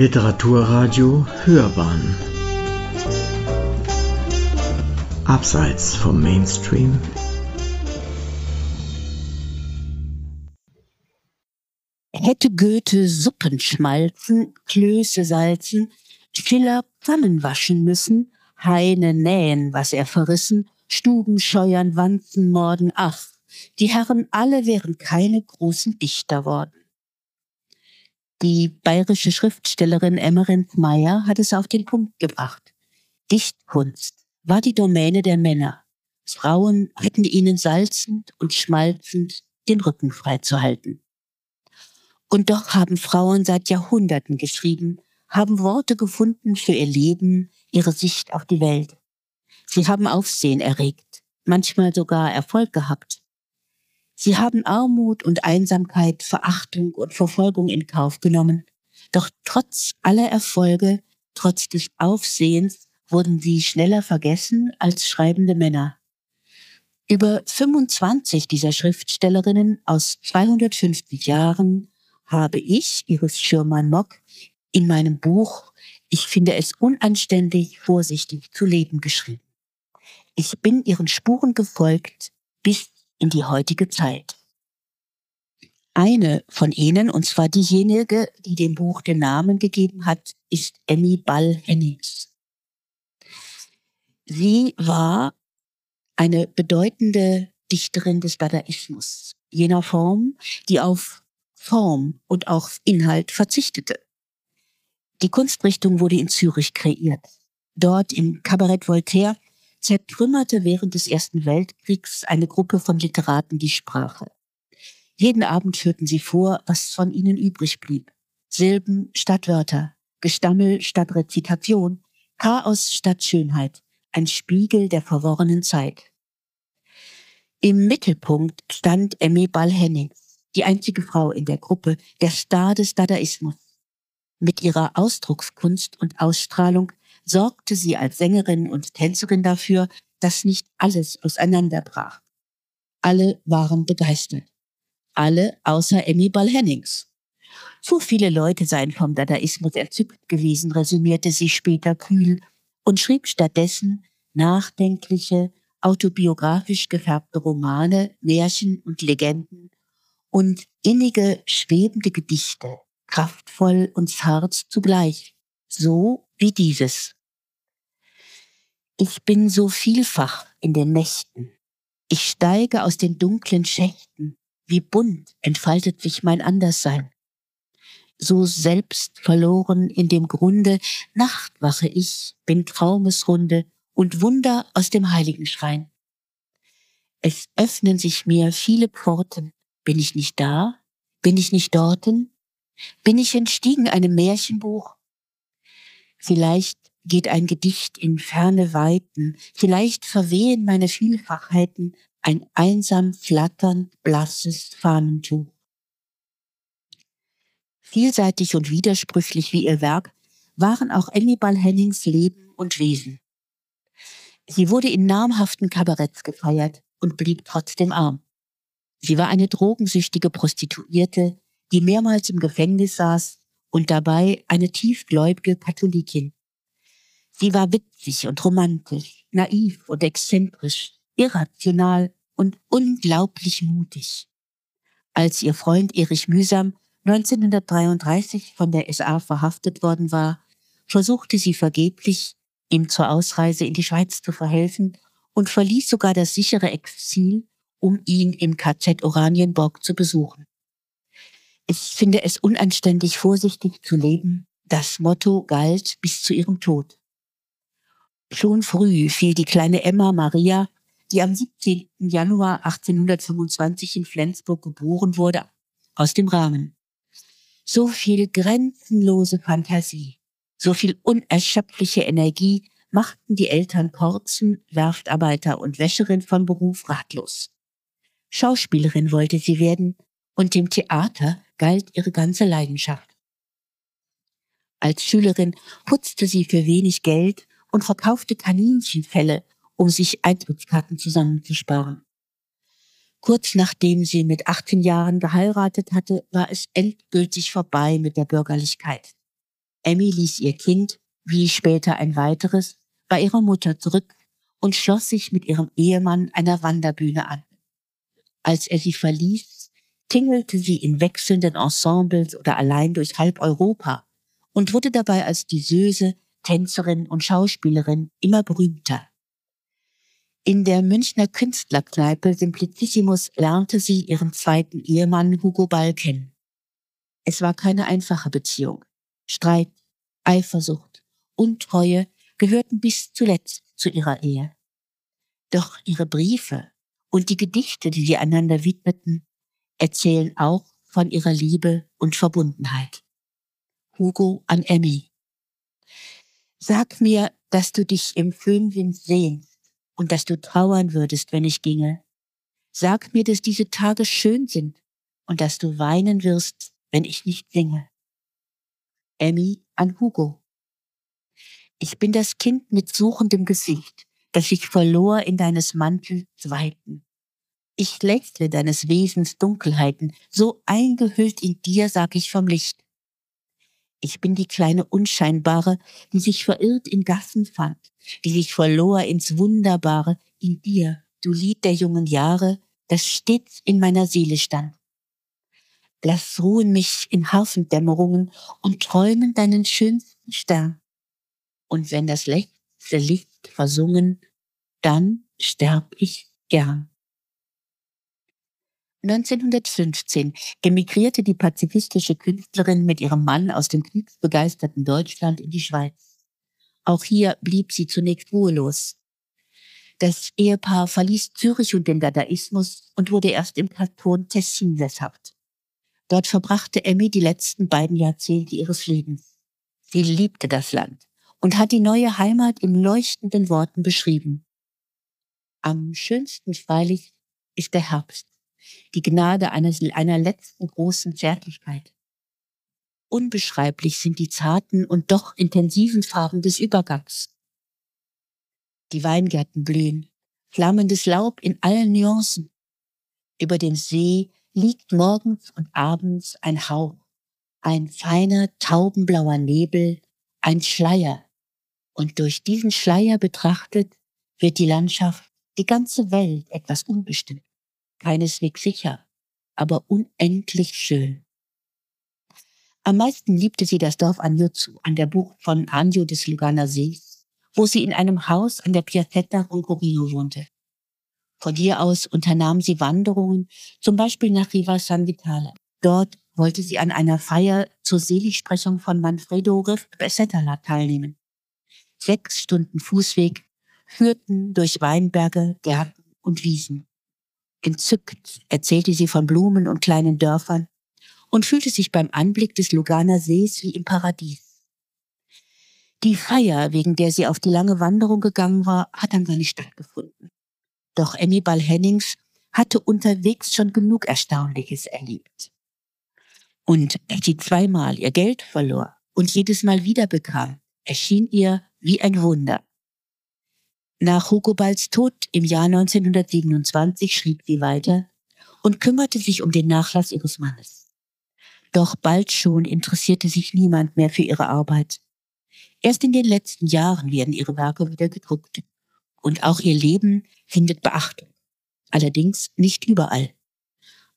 Literaturradio Hörbahn. Abseits vom Mainstream. Hätte Goethe Suppen schmalzen, Klöße salzen, Schiller Pfannen waschen müssen, Heine nähen, was er verrissen, Stuben scheuern, Wanzen morden, ach, die Herren alle wären keine großen Dichter worden. Die bayerische Schriftstellerin Emmerich Meyer hat es auf den Punkt gebracht. Dichtkunst war die Domäne der Männer. Frauen hätten ihnen salzend und schmalzend den Rücken freizuhalten. Und doch haben Frauen seit Jahrhunderten geschrieben, haben Worte gefunden für ihr Leben, ihre Sicht auf die Welt. Sie haben Aufsehen erregt, manchmal sogar Erfolg gehabt. Sie haben Armut und Einsamkeit, Verachtung und Verfolgung in Kauf genommen. Doch trotz aller Erfolge, trotz des Aufsehens, wurden sie schneller vergessen als schreibende Männer. Über 25 dieser Schriftstellerinnen aus 250 Jahren habe ich, Iris Schürmann-Mock, in meinem Buch Ich finde es unanständig, vorsichtig zu leben geschrieben. Ich bin ihren Spuren gefolgt bis in die heutige Zeit. Eine von ihnen, und zwar diejenige, die dem Buch den Namen gegeben hat, ist Emmy Ball-Hennings. Sie war eine bedeutende Dichterin des Dadaismus, jener Form, die auf Form und auch Inhalt verzichtete. Die Kunstrichtung wurde in Zürich kreiert. Dort im Kabarett Voltaire zertrümmerte während des Ersten Weltkriegs eine Gruppe von Literaten die Sprache. Jeden Abend führten sie vor, was von ihnen übrig blieb. Silben statt Wörter, Gestammel statt Rezitation, Chaos statt Schönheit, ein Spiegel der verworrenen Zeit. Im Mittelpunkt stand Emmy Ball-Hennings, die einzige Frau in der Gruppe, der Star des Dadaismus. Mit ihrer Ausdruckskunst und Ausstrahlung sorgte sie als Sängerin und Tänzerin dafür, dass nicht alles auseinanderbrach. Alle waren begeistert. Alle außer Emmy Ball-Hennings. Zu viele Leute seien vom Dadaismus entzückt gewesen, resümierte sie später kühl und schrieb stattdessen nachdenkliche, autobiografisch gefärbte Romane, Märchen und Legenden und innige, schwebende Gedichte, kraftvoll und zart zugleich, so wie dieses. Ich bin so vielfach in den Nächten. Ich steige aus den dunklen Schächten. Wie bunt entfaltet sich mein Anderssein. So selbst verloren in dem Grunde, Nachtwache ich, bin Traumesrunde und Wunder aus dem Heiligenschrein. Es öffnen sich mir viele Pforten. Bin ich nicht da? Bin ich nicht dorten? Bin ich entstiegen einem Märchenbuch? Vielleicht geht ein Gedicht in ferne Weiten, vielleicht verwehen meine Vielfachheiten ein einsam flatternd blasses Fahnentuch. Vielseitig und widersprüchlich wie ihr Werk waren auch Annibal Hennings Leben und Wesen. Sie wurde in namhaften Kabaretts gefeiert und blieb trotzdem arm. Sie war eine drogensüchtige Prostituierte, die mehrmals im Gefängnis saß und dabei eine tiefgläubige Katholikin. Sie war witzig und romantisch, naiv und exzentrisch, irrational und unglaublich mutig. Als ihr Freund Erich Mühsam 1933 von der SA verhaftet worden war, versuchte sie vergeblich, ihm zur Ausreise in die Schweiz zu verhelfen und verließ sogar das sichere Exil, um ihn im KZ Oranienburg zu besuchen. Ich finde es unanständig, vorsichtig zu leben. Das Motto galt bis zu ihrem Tod. Schon früh fiel die kleine Emma Maria, die am 17. Januar 1825 in Flensburg geboren wurde, aus dem Rahmen. So viel grenzenlose Fantasie, so viel unerschöpfliche Energie machten die Eltern Korzen, Werftarbeiter und Wäscherin von Beruf ratlos. Schauspielerin wollte sie werden und dem Theater galt ihre ganze Leidenschaft. Als Schülerin putzte sie für wenig Geld und verkaufte Kaninchenfelle, um sich Eintrittskarten zusammenzusparen. Kurz nachdem sie mit 18 Jahren geheiratet hatte, war es endgültig vorbei mit der Bürgerlichkeit. Emmy ließ ihr Kind, wie später ein weiteres, bei ihrer Mutter zurück und schloss sich mit ihrem Ehemann einer Wanderbühne an. Als er sie verließ, tingelte sie in wechselnden Ensembles oder allein durch halb Europa und wurde dabei als Diseuse, Tänzerin und Schauspielerin immer berühmter. In der Münchner Künstlerkneipe Simplicissimus lernte sie ihren zweiten Ehemann Hugo Ball kennen. Es war keine einfache Beziehung. Streit, Eifersucht, Untreue gehörten bis zuletzt zu ihrer Ehe. Doch ihre Briefe und die Gedichte, die sie einander widmeten, erzählen auch von ihrer Liebe und Verbundenheit. Hugo an Emmy. Sag mir, dass du dich im Föhnwind sehnst und dass du trauern würdest, wenn ich ginge. Sag mir, dass diese Tage schön sind und dass du weinen wirst, wenn ich nicht singe. Emmy an Hugo. Ich bin das Kind mit suchendem Gesicht, das sich verlor in deines Mantels Weiten. Ich lächle deines Wesens Dunkelheiten, so eingehüllt in dir sag ich vom Licht. Ich bin die kleine Unscheinbare, die sich verirrt in Gassen fand, die sich verlor ins Wunderbare, in dir, du Lied der jungen Jahre, das stets in meiner Seele stand. Lass ruhen mich in Harfendämmerungen und träumen deinen schönsten Stern. Und wenn das letzte Licht versungen, dann sterb ich gern. 1915 emigrierte die pazifistische Künstlerin mit ihrem Mann aus dem kriegsbegeisterten Deutschland in die Schweiz. Auch hier blieb sie zunächst ruhelos. Das Ehepaar verließ Zürich und den Dadaismus und wurde erst im Kanton Tessin sesshaft. Dort verbrachte Emmy die letzten beiden Jahrzehnte ihres Lebens. Sie liebte das Land und hat die neue Heimat in leuchtenden Worten beschrieben. Am schönsten freilich ist der Herbst, die Gnade eines, einer letzten großen Zärtlichkeit. Unbeschreiblich sind die zarten und doch intensiven Farben des Übergangs. Die Weingärten blühen, flammendes Laub in allen Nuancen. Über dem See liegt morgens und abends ein Hauch, ein feiner taubenblauer Nebel, ein Schleier. Und durch diesen Schleier betrachtet wird die Landschaft, die ganze Welt etwas unbestimmt, keineswegs sicher, aber unendlich schön. Am meisten liebte sie das Dorf Anjutsu an der Bucht von Anjo des Luganer Sees, wo sie in einem Haus an der Piazzetta Roncorino wohnte. Von hier aus unternahm sie Wanderungen, zum Beispiel nach Riva San Vitale. Dort wollte sie an einer Feier zur Seligsprechung von Manfredo Bessetala teilnehmen. Sechs Stunden Fußweg führten durch Weinberge, Gärten und Wiesen. Entzückt erzählte sie von Blumen und kleinen Dörfern und fühlte sich beim Anblick des Luganer Sees wie im Paradies. Die Feier, wegen der sie auf die lange Wanderung gegangen war, hat dann gar nicht stattgefunden. Doch Annibal Hennings hatte unterwegs schon genug Erstaunliches erlebt. Und als sie zweimal ihr Geld verlor und jedes Mal wieder bekam, erschien ihr wie ein Wunder. Nach Hugo Balls Tod im Jahr 1927 schrieb sie weiter und kümmerte sich um den Nachlass ihres Mannes. Doch bald schon interessierte sich niemand mehr für ihre Arbeit. Erst in den letzten Jahren werden ihre Werke wieder gedruckt und auch ihr Leben findet Beachtung. Allerdings nicht überall.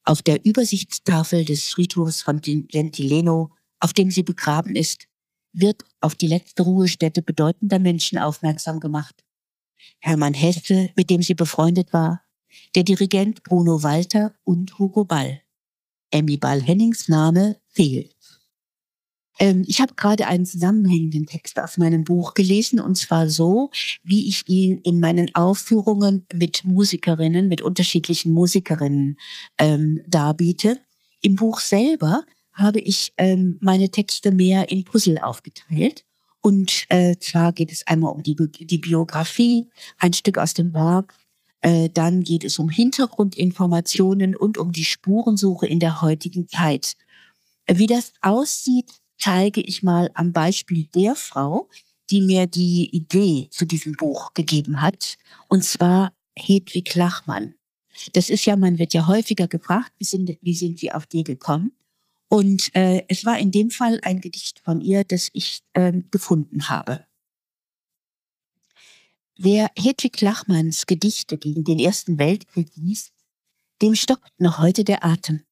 Auf der Übersichtstafel des Friedhofs von Gentileno, auf dem sie begraben ist, wird auf die letzte Ruhestätte bedeutender Menschen aufmerksam gemacht. Hermann Hesse, mit dem sie befreundet war, der Dirigent Bruno Walter und Hugo Ball. Emmy Ball-Hennings Name fehlt. Ähm, ich habe gerade einen zusammenhängenden Text aus meinem Buch gelesen und zwar so, wie ich ihn in meinen Aufführungen mit Musikerinnen, mit unterschiedlichen Musikerinnen ähm, darbiete. Im Buch selber habe ich ähm, meine Texte mehr in Puzzle aufgeteilt. Und äh, zwar geht es einmal um die, die Biografie, ein Stück aus dem Werk, äh, dann geht es um Hintergrundinformationen und um die Spurensuche in der heutigen Zeit. Wie das aussieht, zeige ich mal am Beispiel der Frau, die mir die Idee zu diesem Buch gegeben hat, und zwar Hedwig Lachmann. Das ist ja, man wird ja häufiger gefragt, wie sind, wie sind Sie auf die gekommen? Und äh, es war in dem Fall ein Gedicht von ihr, das ich äh, gefunden habe. Wer Hedwig Lachmanns Gedichte gegen den Ersten Weltkrieg liest, dem stockt noch heute der Atem.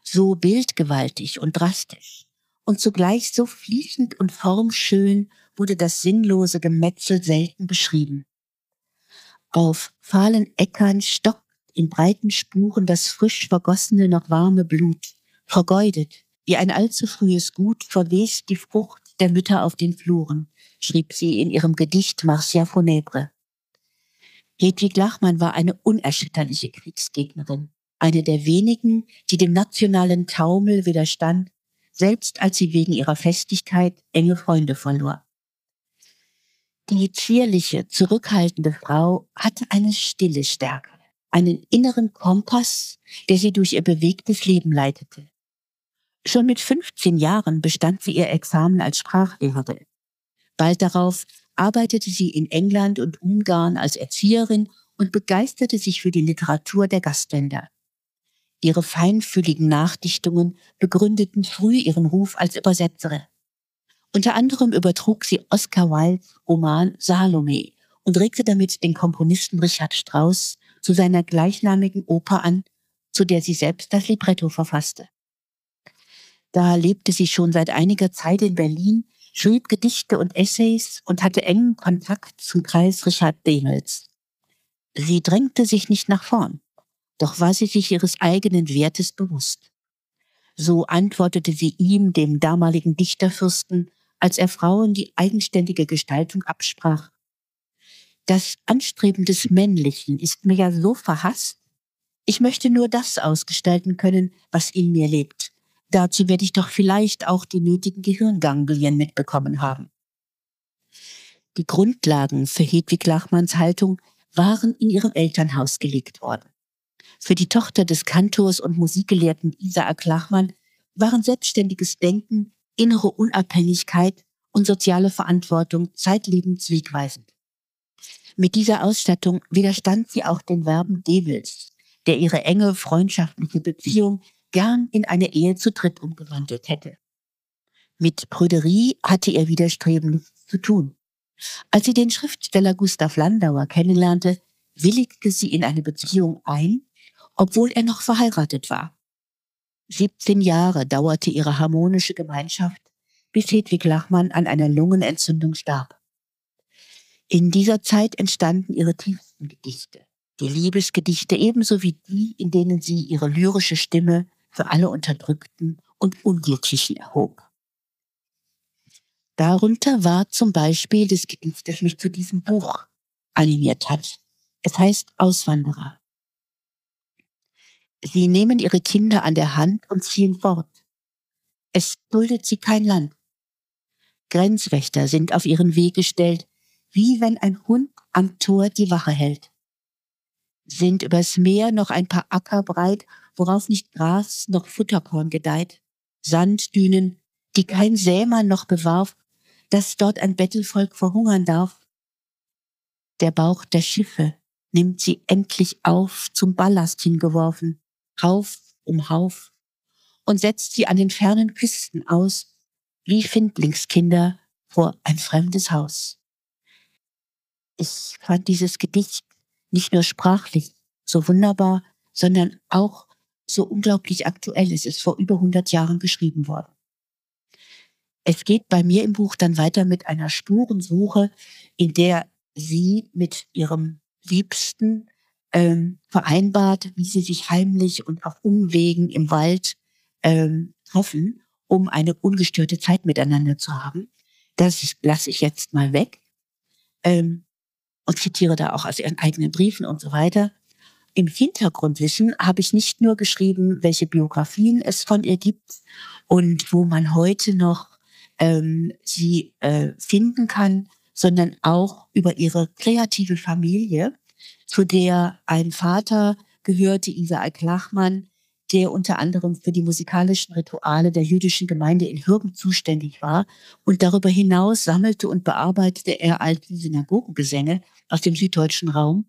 So bildgewaltig und drastisch und zugleich so fließend und formschön wurde das sinnlose Gemetzel selten beschrieben. Auf fahlen Äckern stockt in breiten Spuren das frisch vergossene noch warme Blut, vergeudet, wie ein allzu frühes Gut verwest die Frucht der Mütter auf den Fluren, schrieb sie in ihrem Gedicht Marcia Funèbre. Hedwig Lachmann war eine unerschütterliche Kriegsgegnerin, eine der wenigen, die dem nationalen Taumel widerstand, selbst als sie wegen ihrer Festigkeit enge Freunde verlor. Die zierliche, zurückhaltende Frau hatte eine stille Stärke, einen inneren Kompass, der sie durch ihr bewegtes Leben leitete. Schon mit 15 Jahren bestand sie ihr Examen als Sprachlehrerin. Bald darauf arbeitete sie in England und Ungarn als Erzieherin und begeisterte sich für die Literatur der Gastländer. Ihre feinfühligen Nachdichtungen begründeten früh ihren Ruf als Übersetzerin. Unter anderem übertrug sie Oscar Wildes Roman Salome und regte damit den Komponisten Richard Strauss zu seiner gleichnamigen Oper an, zu der sie selbst das Libretto verfasste. Da lebte sie schon seit einiger Zeit in Berlin, schrieb Gedichte und Essays und hatte engen Kontakt zum Kreis Richard Dehmels. Sie drängte sich nicht nach vorn, doch war sie sich ihres eigenen Wertes bewusst. So antwortete sie ihm, dem damaligen Dichterfürsten, als er Frauen die eigenständige Gestaltung absprach. Das Anstreben des Männlichen ist mir ja so verhasst. Ich möchte nur das ausgestalten können, was in mir lebt. Dazu werde ich doch vielleicht auch die nötigen Gehirnganglien mitbekommen haben. Die Grundlagen für Hedwig Lachmanns Haltung waren in ihrem Elternhaus gelegt worden. Für die Tochter des Kantors und Musikgelehrten Isaac Lachmann waren selbstständiges Denken, innere Unabhängigkeit und soziale Verantwortung zeitlebens wegweisend. Mit dieser Ausstattung widerstand sie auch den Verben Devils, der ihre enge freundschaftliche Beziehung gern in eine Ehe zu dritt umgewandelt hätte. Mit Prüderie hatte ihr Widerstreben nichts zu tun. Als sie den Schriftsteller Gustav Landauer kennenlernte, willigte sie in eine Beziehung ein, obwohl er noch verheiratet war. 17 Jahre dauerte ihre harmonische Gemeinschaft, bis Hedwig Lachmann an einer Lungenentzündung starb. In dieser Zeit entstanden ihre tiefsten Gedichte, die Liebesgedichte ebenso wie die, in denen sie ihre lyrische Stimme für alle Unterdrückten und Unglücklichen erhob. Darunter war zum Beispiel das Gedicht, das mich zu diesem Buch animiert hat. Es heißt Auswanderer. Sie nehmen ihre Kinder an der Hand und ziehen fort. Es duldet sie kein Land. Grenzwächter sind auf ihren Weg gestellt, wie wenn ein Hund am Tor die Wache hält. Sind übers Meer noch ein paar Acker breit worauf nicht Gras noch Futterkorn gedeiht, Sanddünen, die kein Sämann noch bewarf, dass dort ein Bettelvolk verhungern darf. Der Bauch der Schiffe nimmt sie endlich auf, zum Ballast hingeworfen, Hauf um Hauf, und setzt sie an den fernen Küsten aus, wie Findlingskinder vor ein fremdes Haus. Ich fand dieses Gedicht nicht nur sprachlich so wunderbar, sondern auch so unglaublich aktuell ist. Es ist vor über 100 Jahren geschrieben worden. Es geht bei mir im Buch dann weiter mit einer Spurensuche, in der sie mit ihrem Liebsten ähm, vereinbart, wie sie sich heimlich und auf Umwegen im Wald ähm, treffen, um eine ungestörte Zeit miteinander zu haben. Das lasse ich jetzt mal weg ähm, und zitiere da auch aus ihren eigenen Briefen und so weiter. Im Hintergrundwissen habe ich nicht nur geschrieben, welche Biografien es von ihr gibt und wo man heute noch ähm, sie äh, finden kann, sondern auch über ihre kreative Familie, zu der ein Vater gehörte, Isaac Lachmann, der unter anderem für die musikalischen Rituale der jüdischen Gemeinde in Hürgen zuständig war. Und darüber hinaus sammelte und bearbeitete er alte Synagogengesänge aus dem süddeutschen Raum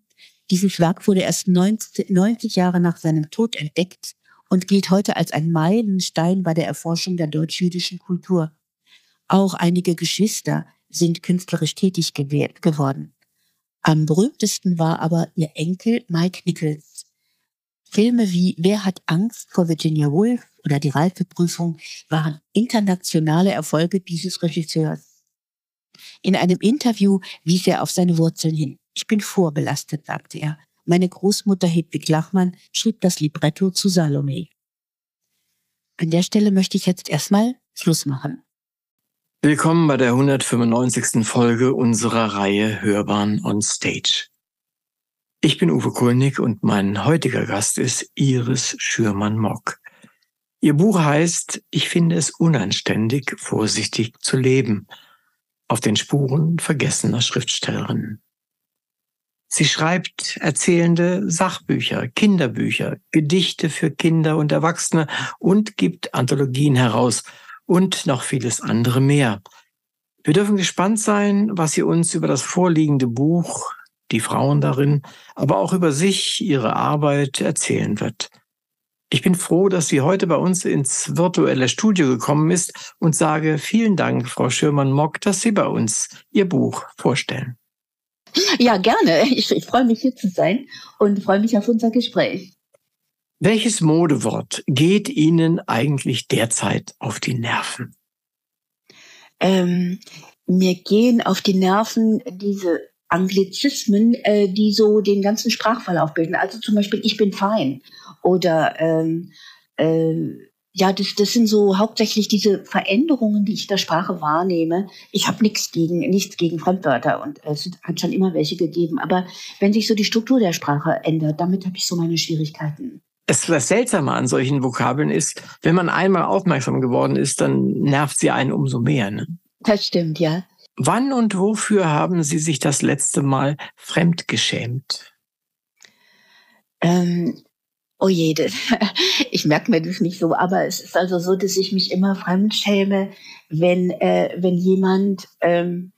dieses Werk wurde erst 90, 90 Jahre nach seinem Tod entdeckt und gilt heute als ein Meilenstein bei der Erforschung der deutsch-jüdischen Kultur. Auch einige Geschwister sind künstlerisch tätig geworden. Am berühmtesten war aber ihr Enkel Mike Nichols. Filme wie Wer hat Angst vor Virginia Woolf oder Die Reifeprüfung waren internationale Erfolge dieses Regisseurs. In einem Interview wies er auf seine Wurzeln hin. Ich bin vorbelastet, sagte er. Meine Großmutter Hedwig Lachmann schrieb das Libretto zu Salome. An der Stelle möchte ich jetzt erstmal Schluss machen. Willkommen bei der 195. Folge unserer Reihe Hörbahn on Stage. Ich bin Uwe Kulnig und mein heutiger Gast ist Iris Schürmann-Mock. Ihr Buch heißt Ich finde es unanständig, vorsichtig zu leben. Auf den Spuren vergessener Schriftstellerinnen. Sie schreibt erzählende Sachbücher, Kinderbücher, Gedichte für Kinder und Erwachsene und gibt Anthologien heraus – und noch vieles andere mehr. Wir dürfen gespannt sein, was sie uns über das vorliegende Buch, die Frauen darin, aber auch über sich, ihre Arbeit erzählen wird. Ich bin froh, dass sie heute bei uns ins virtuelle Studio gekommen ist und sage vielen Dank, Frau Schürmann-Mock, dass Sie bei uns Ihr Buch vorstellen. Ja, gerne. Ich, ich freue mich hier zu sein und freue mich auf unser Gespräch. Welches Modewort geht Ihnen eigentlich derzeit auf die Nerven? Ähm, mir gehen auf die Nerven diese Anglizismen, äh, die so den ganzen Sprachverlauf bilden. Also zum Beispiel ich bin fein oder ähm, äh, ja, das, das sind so hauptsächlich diese Veränderungen, die ich in der Sprache wahrnehme. Ich habe nichts gegen nichts gegen Fremdwörter und es hat schon immer welche gegeben. Aber wenn sich so die Struktur der Sprache ändert, damit habe ich so meine Schwierigkeiten es, das Seltsame an solchen Vokabeln ist, wenn man einmal aufmerksam geworden ist, dann nervt sie einen umso mehr. Ne? Das stimmt, ja. Wann und wofür haben Sie sich das letzte Mal fremdgeschämt? Ähm, oh je, das, ich merke mir das nicht so, aber es ist also so, dass ich mich immer fremdschäme, wenn, äh, wenn jemand ähm,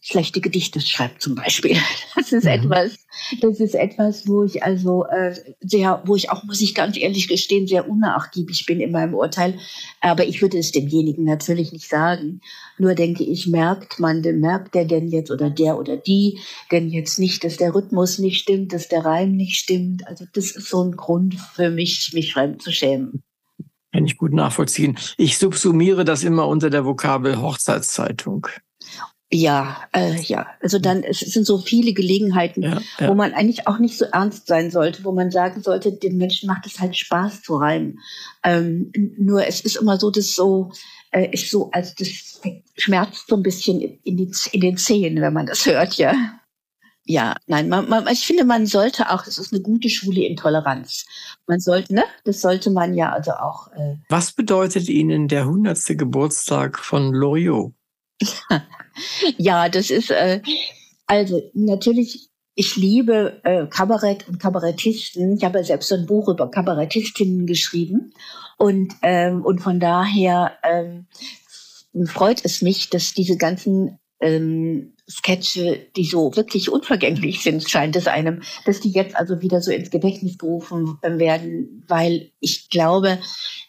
schlechte Gedichte schreibt zum Beispiel. Das ist mhm. etwas, das ist etwas, wo ich also äh, sehr, wo ich auch, muss ich ganz ehrlich gestehen, sehr unnachgiebig bin in meinem Urteil. Aber ich würde es demjenigen natürlich nicht sagen. Nur denke ich, merkt man, merkt der denn jetzt oder der oder die denn jetzt nicht, dass der Rhythmus nicht stimmt, dass der Reim nicht stimmt. Also das ist so ein Grund für mich, mich fremd zu schämen. Kann ich gut nachvollziehen. Ich subsumiere das immer unter der Vokabel Hochzeitszeitung. Ja, äh, ja. Also dann, es sind so viele Gelegenheiten, ja, ja. wo man eigentlich auch nicht so ernst sein sollte, wo man sagen sollte, den Menschen macht es halt Spaß zu reimen. Ähm, nur es ist immer so, dass so, äh, ist so, als das schmerzt so ein bisschen in, die, in den Zehen, wenn man das hört, ja. Ja, nein, man, man, ich finde, man sollte auch, es ist eine gute Schule in Toleranz. Man sollte, ne, das sollte man ja also auch. Äh Was bedeutet Ihnen der hundertste Geburtstag von Loriot? ja, das ist, äh, also natürlich, ich liebe äh, Kabarett und Kabarettisten. Ich habe ja selbst ein Buch über Kabarettistinnen geschrieben. Und, ähm, und von daher ähm, freut es mich, dass diese ganzen ähm, Sketche, die so wirklich unvergänglich sind, scheint es einem, dass die jetzt also wieder so ins Gedächtnis gerufen werden, weil ich glaube,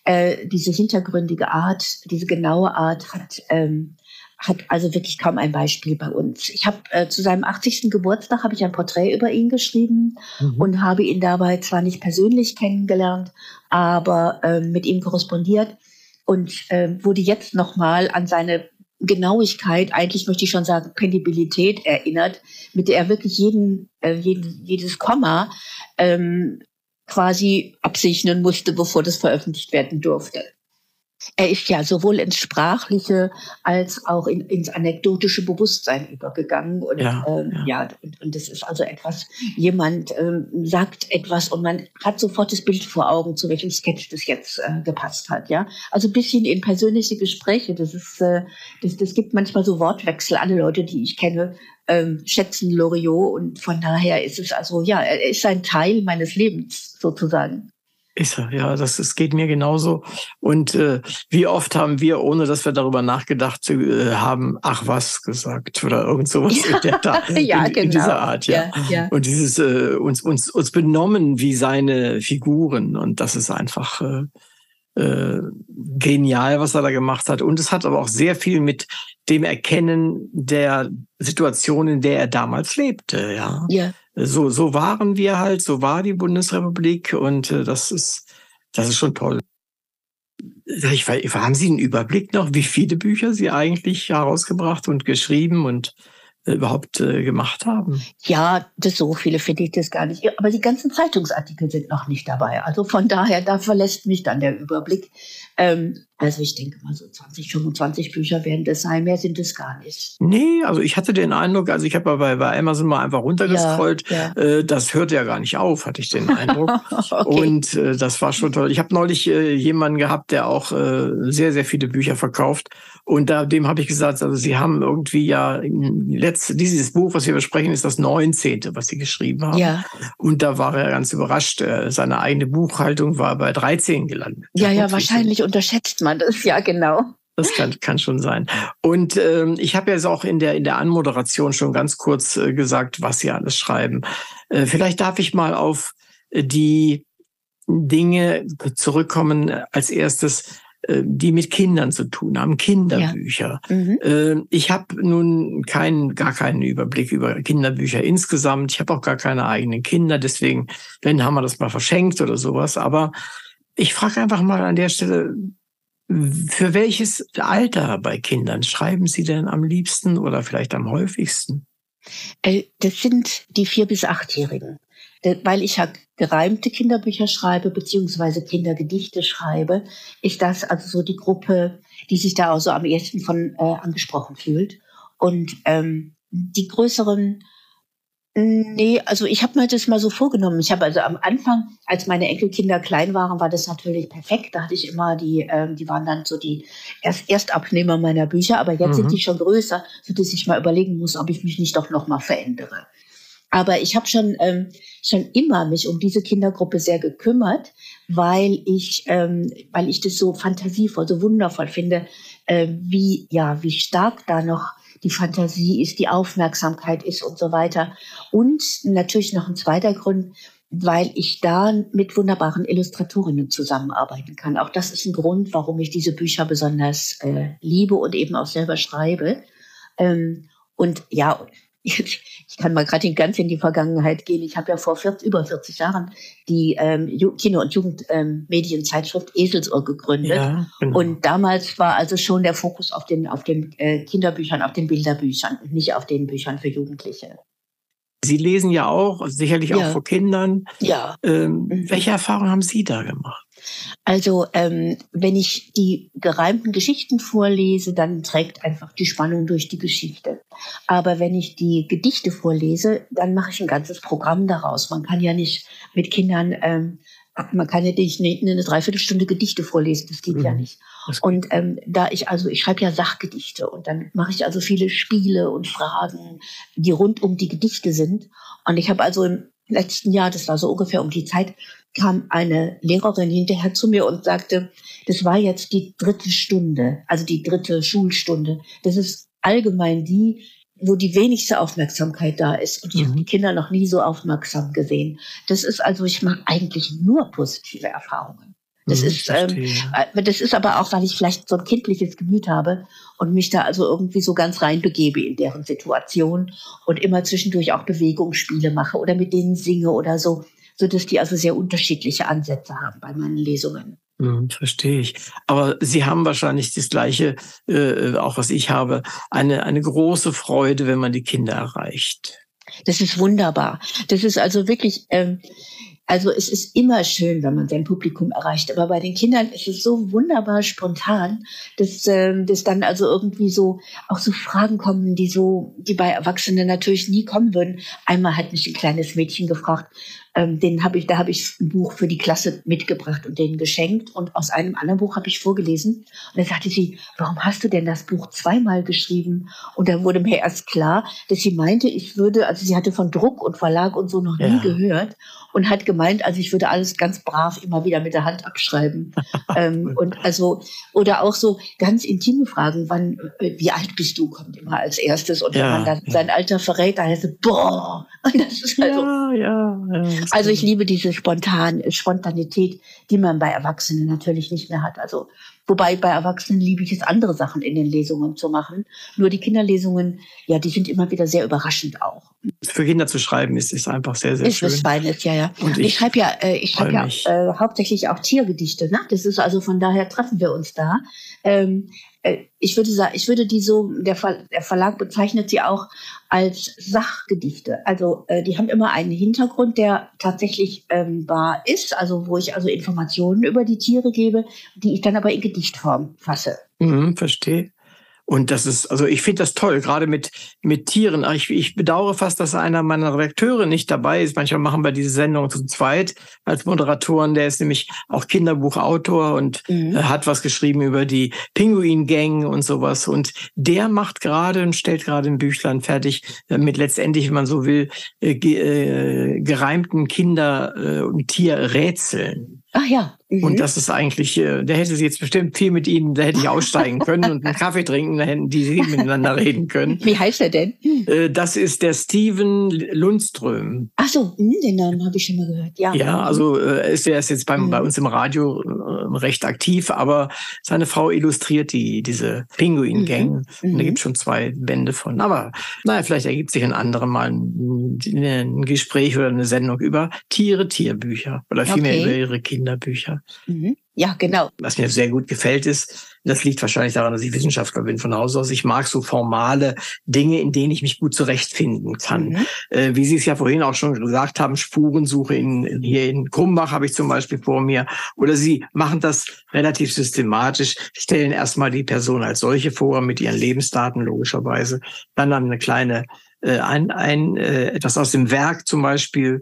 äh, diese hintergründige Art, diese genaue Art hat ähm, hat also wirklich kaum ein Beispiel bei uns. Ich habe äh, zu seinem 80. Geburtstag habe ich ein Porträt über ihn geschrieben mhm. und habe ihn dabei zwar nicht persönlich kennengelernt, aber äh, mit ihm korrespondiert und äh, wurde jetzt nochmal an seine Genauigkeit, eigentlich möchte ich schon sagen Penibilität erinnert, mit der er wirklich jeden, äh, jeden jedes Komma ähm, quasi absegnen musste, bevor das veröffentlicht werden durfte. Er ist ja sowohl ins Sprachliche als auch in, ins anekdotische Bewusstsein übergegangen. Und ja, ähm, ja. ja und, und das ist also etwas, jemand ähm, sagt etwas und man hat sofort das Bild vor Augen, zu welchem Sketch das jetzt äh, gepasst hat. Ja, Also bis hin in persönliche Gespräche. Das ist, äh, das, das gibt manchmal so Wortwechsel. Alle Leute, die ich kenne, ähm, schätzen Loriot und von daher ist es also, ja, er ist ein Teil meines Lebens sozusagen. Ist er, ja, das, das geht mir genauso. Und äh, wie oft haben wir, ohne dass wir darüber nachgedacht äh, haben, ach was gesagt oder irgend sowas ja, in, der ja, in, genau. in dieser Art, ja. ja, ja. Und dieses äh, uns, uns, uns benommen wie seine Figuren. Und das ist einfach äh, äh, genial, was er da gemacht hat. Und es hat aber auch sehr viel mit dem Erkennen der Situation, in der er damals lebte. Ja. ja. So, so waren wir halt, so war die Bundesrepublik und äh, das ist, das ist schon toll. Ich, haben Sie einen Überblick noch, wie viele Bücher Sie eigentlich herausgebracht und geschrieben und überhaupt äh, gemacht haben. Ja, das so viele finde ich das gar nicht. Aber die ganzen Zeitungsartikel sind noch nicht dabei. Also von daher, da verlässt mich dann der Überblick. Ähm, also ich denke mal so 20, 25 Bücher werden das sein, mehr sind es gar nicht. Nee, also ich hatte den Eindruck, also ich habe bei, bei Amazon mal einfach runtergescrollt, ja, ja. Äh, das hörte ja gar nicht auf, hatte ich den Eindruck. okay. Und äh, das war schon toll. Ich habe neulich äh, jemanden gehabt, der auch äh, sehr, sehr viele Bücher verkauft. Und da, dem habe ich gesagt, also sie haben irgendwie ja letzt, dieses Buch, was wir besprechen, ist das 19., was sie geschrieben haben. Ja. Und da war er ganz überrascht. Äh, seine eigene Buchhaltung war bei 13 gelandet. Ja, ja, wahrscheinlich unterschätzt man das, ja genau. Das kann, kann schon sein. Und ähm, ich habe jetzt auch in der, in der Anmoderation schon ganz kurz äh, gesagt, was Sie alles schreiben. Äh, vielleicht darf ich mal auf die Dinge zurückkommen. Als erstes, äh, die mit Kindern zu tun haben, Kinderbücher. Ja. Mhm. Äh, ich habe nun keinen, gar keinen Überblick über Kinderbücher insgesamt. Ich habe auch gar keine eigenen Kinder, deswegen, wenn haben wir das mal verschenkt oder sowas. Aber ich frage einfach mal an der Stelle, für welches Alter bei Kindern schreiben Sie denn am liebsten oder vielleicht am häufigsten? Äh, das sind die vier bis achtjährigen, weil ich ja gereimte Kinderbücher schreibe beziehungsweise Kindergedichte schreibe, ist das also so die Gruppe, die sich da auch so am ersten von äh, angesprochen fühlt. Und ähm, die größeren Nee, also ich habe mir das mal so vorgenommen. Ich habe also am Anfang, als meine Enkelkinder klein waren, war das natürlich perfekt. Da hatte ich immer die, ähm, die waren dann so die Erst Erstabnehmer meiner Bücher, aber jetzt mhm. sind die schon größer, sodass ich mal überlegen muss, ob ich mich nicht doch noch mal verändere. Aber ich habe schon ähm, schon immer mich um diese Kindergruppe sehr gekümmert, weil ich ähm, weil ich das so fantasievoll, so wundervoll finde, äh, wie ja wie stark da noch die Fantasie ist, die Aufmerksamkeit ist und so weiter. Und natürlich noch ein zweiter Grund, weil ich da mit wunderbaren Illustratorinnen zusammenarbeiten kann. Auch das ist ein Grund, warum ich diese Bücher besonders äh, liebe und eben auch selber schreibe. Ähm, und ja, kann mal gerade ganz in die Vergangenheit gehen. Ich habe ja vor 40, über 40 Jahren die ähm, Kinder- und Jugendmedienzeitschrift ähm, Eselsohr gegründet. Ja, genau. Und damals war also schon der Fokus auf den, auf den äh, Kinderbüchern, auf den Bilderbüchern und nicht auf den Büchern für Jugendliche. Sie lesen ja auch, sicherlich ja. auch vor Kindern. Ja. Ähm, mhm. Welche Erfahrungen haben Sie da gemacht? Also ähm, wenn ich die gereimten Geschichten vorlese, dann trägt einfach die Spannung durch die Geschichte. Aber wenn ich die Gedichte vorlese, dann mache ich ein ganzes Programm daraus. Man kann ja nicht mit Kindern, ähm, man kann ja nicht eine, eine Dreiviertelstunde Gedichte vorlesen, das geht mhm. ja nicht. Und ähm, da ich also, ich schreibe ja Sachgedichte und dann mache ich also viele Spiele und Fragen, die rund um die Gedichte sind. Und ich habe also im letzten Jahr, das war so ungefähr um die Zeit, kam eine Lehrerin hinterher zu mir und sagte, das war jetzt die dritte Stunde, also die dritte Schulstunde. Das ist allgemein die, wo die wenigste Aufmerksamkeit da ist. Und ich mhm. habe die Kinder noch nie so aufmerksam gesehen. Das ist also, ich mache eigentlich nur positive Erfahrungen. Das mhm, ist, ähm, äh, das ist aber auch, weil ich vielleicht so ein kindliches Gemüt habe und mich da also irgendwie so ganz reinbegebe in deren Situation und immer zwischendurch auch Bewegungsspiele mache oder mit denen singe oder so so dass die also sehr unterschiedliche Ansätze haben bei meinen Lesungen. Hm, verstehe ich. Aber Sie haben wahrscheinlich das Gleiche, äh, auch was ich habe, eine, eine große Freude, wenn man die Kinder erreicht. Das ist wunderbar. Das ist also wirklich, ähm, also es ist immer schön, wenn man sein Publikum erreicht, aber bei den Kindern ist es so wunderbar spontan, dass, ähm, dass dann also irgendwie so auch so Fragen kommen, die so, die bei Erwachsenen natürlich nie kommen würden. Einmal hat mich ein kleines Mädchen gefragt, ähm, den habe ich, da habe ich ein Buch für die Klasse mitgebracht und denen geschenkt. Und aus einem anderen Buch habe ich vorgelesen. Und dann sagte sie, warum hast du denn das Buch zweimal geschrieben? Und da wurde mir erst klar, dass sie meinte, ich würde, also sie hatte von Druck und Verlag und so noch nie ja. gehört und hat gemeint, also ich würde alles ganz brav immer wieder mit der Hand abschreiben. ähm, und also, oder auch so ganz intime Fragen, wann, äh, wie alt bist du, kommt immer als erstes. Und ja, wenn man dann ja. sein Alter verrät, dann heißt es, boah, das ist also, ja, also ich liebe diese Spontan, Spontanität, die man bei Erwachsenen natürlich nicht mehr hat. Also Wobei bei Erwachsenen liebe ich es, andere Sachen in den Lesungen zu machen. Nur die Kinderlesungen, ja, die sind immer wieder sehr überraschend auch. Für Kinder zu schreiben ist, ist einfach sehr, sehr ist schön. Ist feines, ja, ja. Und ich, ich schreibe ja, äh, ich schreibe ja äh, hauptsächlich auch Tiergedichte. Ne? Das ist also von daher treffen wir uns da. Ähm, äh, ich würde sagen, ich würde die so, der, Ver, der Verlag bezeichnet sie auch als Sachgedichte. Also äh, die haben immer einen Hintergrund, der tatsächlich ähm, wahr ist, also wo ich also Informationen über die Tiere gebe, die ich dann aber in Gedichtform fasse. Mhm, verstehe. Und das ist, also ich finde das toll, gerade mit, mit Tieren. Ich, ich bedauere fast, dass einer meiner Redakteure nicht dabei ist. Manchmal machen wir diese Sendung zu zweit als Moderatoren. Der ist nämlich auch Kinderbuchautor und mhm. hat was geschrieben über die Pinguin-Gang und sowas. Und der macht gerade und stellt gerade ein Büchlein fertig äh, mit letztendlich, wenn man so will, äh, äh, gereimten Kinder- und Tierrätseln. Ach ja. Mhm. Und das ist eigentlich, äh, der hätte sie jetzt bestimmt viel mit ihnen, da hätte ich aussteigen können und einen Kaffee trinken, da hätten die sie miteinander reden können. Wie heißt er denn? Äh, das ist der Steven Lundström. Ach so, hm, den Namen habe ich schon mal gehört. Ja, ja also äh, ist er ist jetzt beim, mhm. bei uns im Radio recht aktiv, aber seine Frau illustriert die diese Pinguin Gang. Mhm. Und da mhm. gibt es schon zwei Bände von. Aber naja, vielleicht ergibt sich ein anderes Mal ein, ein, Gespräch oder eine Sendung über Tiere, Tierbücher oder vielmehr okay. über ihre Kinderbücher. Mhm. Ja, genau. Was mir sehr gut gefällt ist, das liegt wahrscheinlich daran, dass ich Wissenschaftler bin von Haus aus. Ich mag so formale Dinge, in denen ich mich gut zurechtfinden kann. Mhm. Äh, wie Sie es ja vorhin auch schon gesagt haben, Spurensuche in, hier in Krumbach habe ich zum Beispiel vor mir. Oder Sie machen das relativ systematisch, stellen erstmal die Person als solche vor, mit ihren Lebensdaten logischerweise. Dann dann eine kleine, äh, ein, ein, äh, etwas aus dem Werk zum Beispiel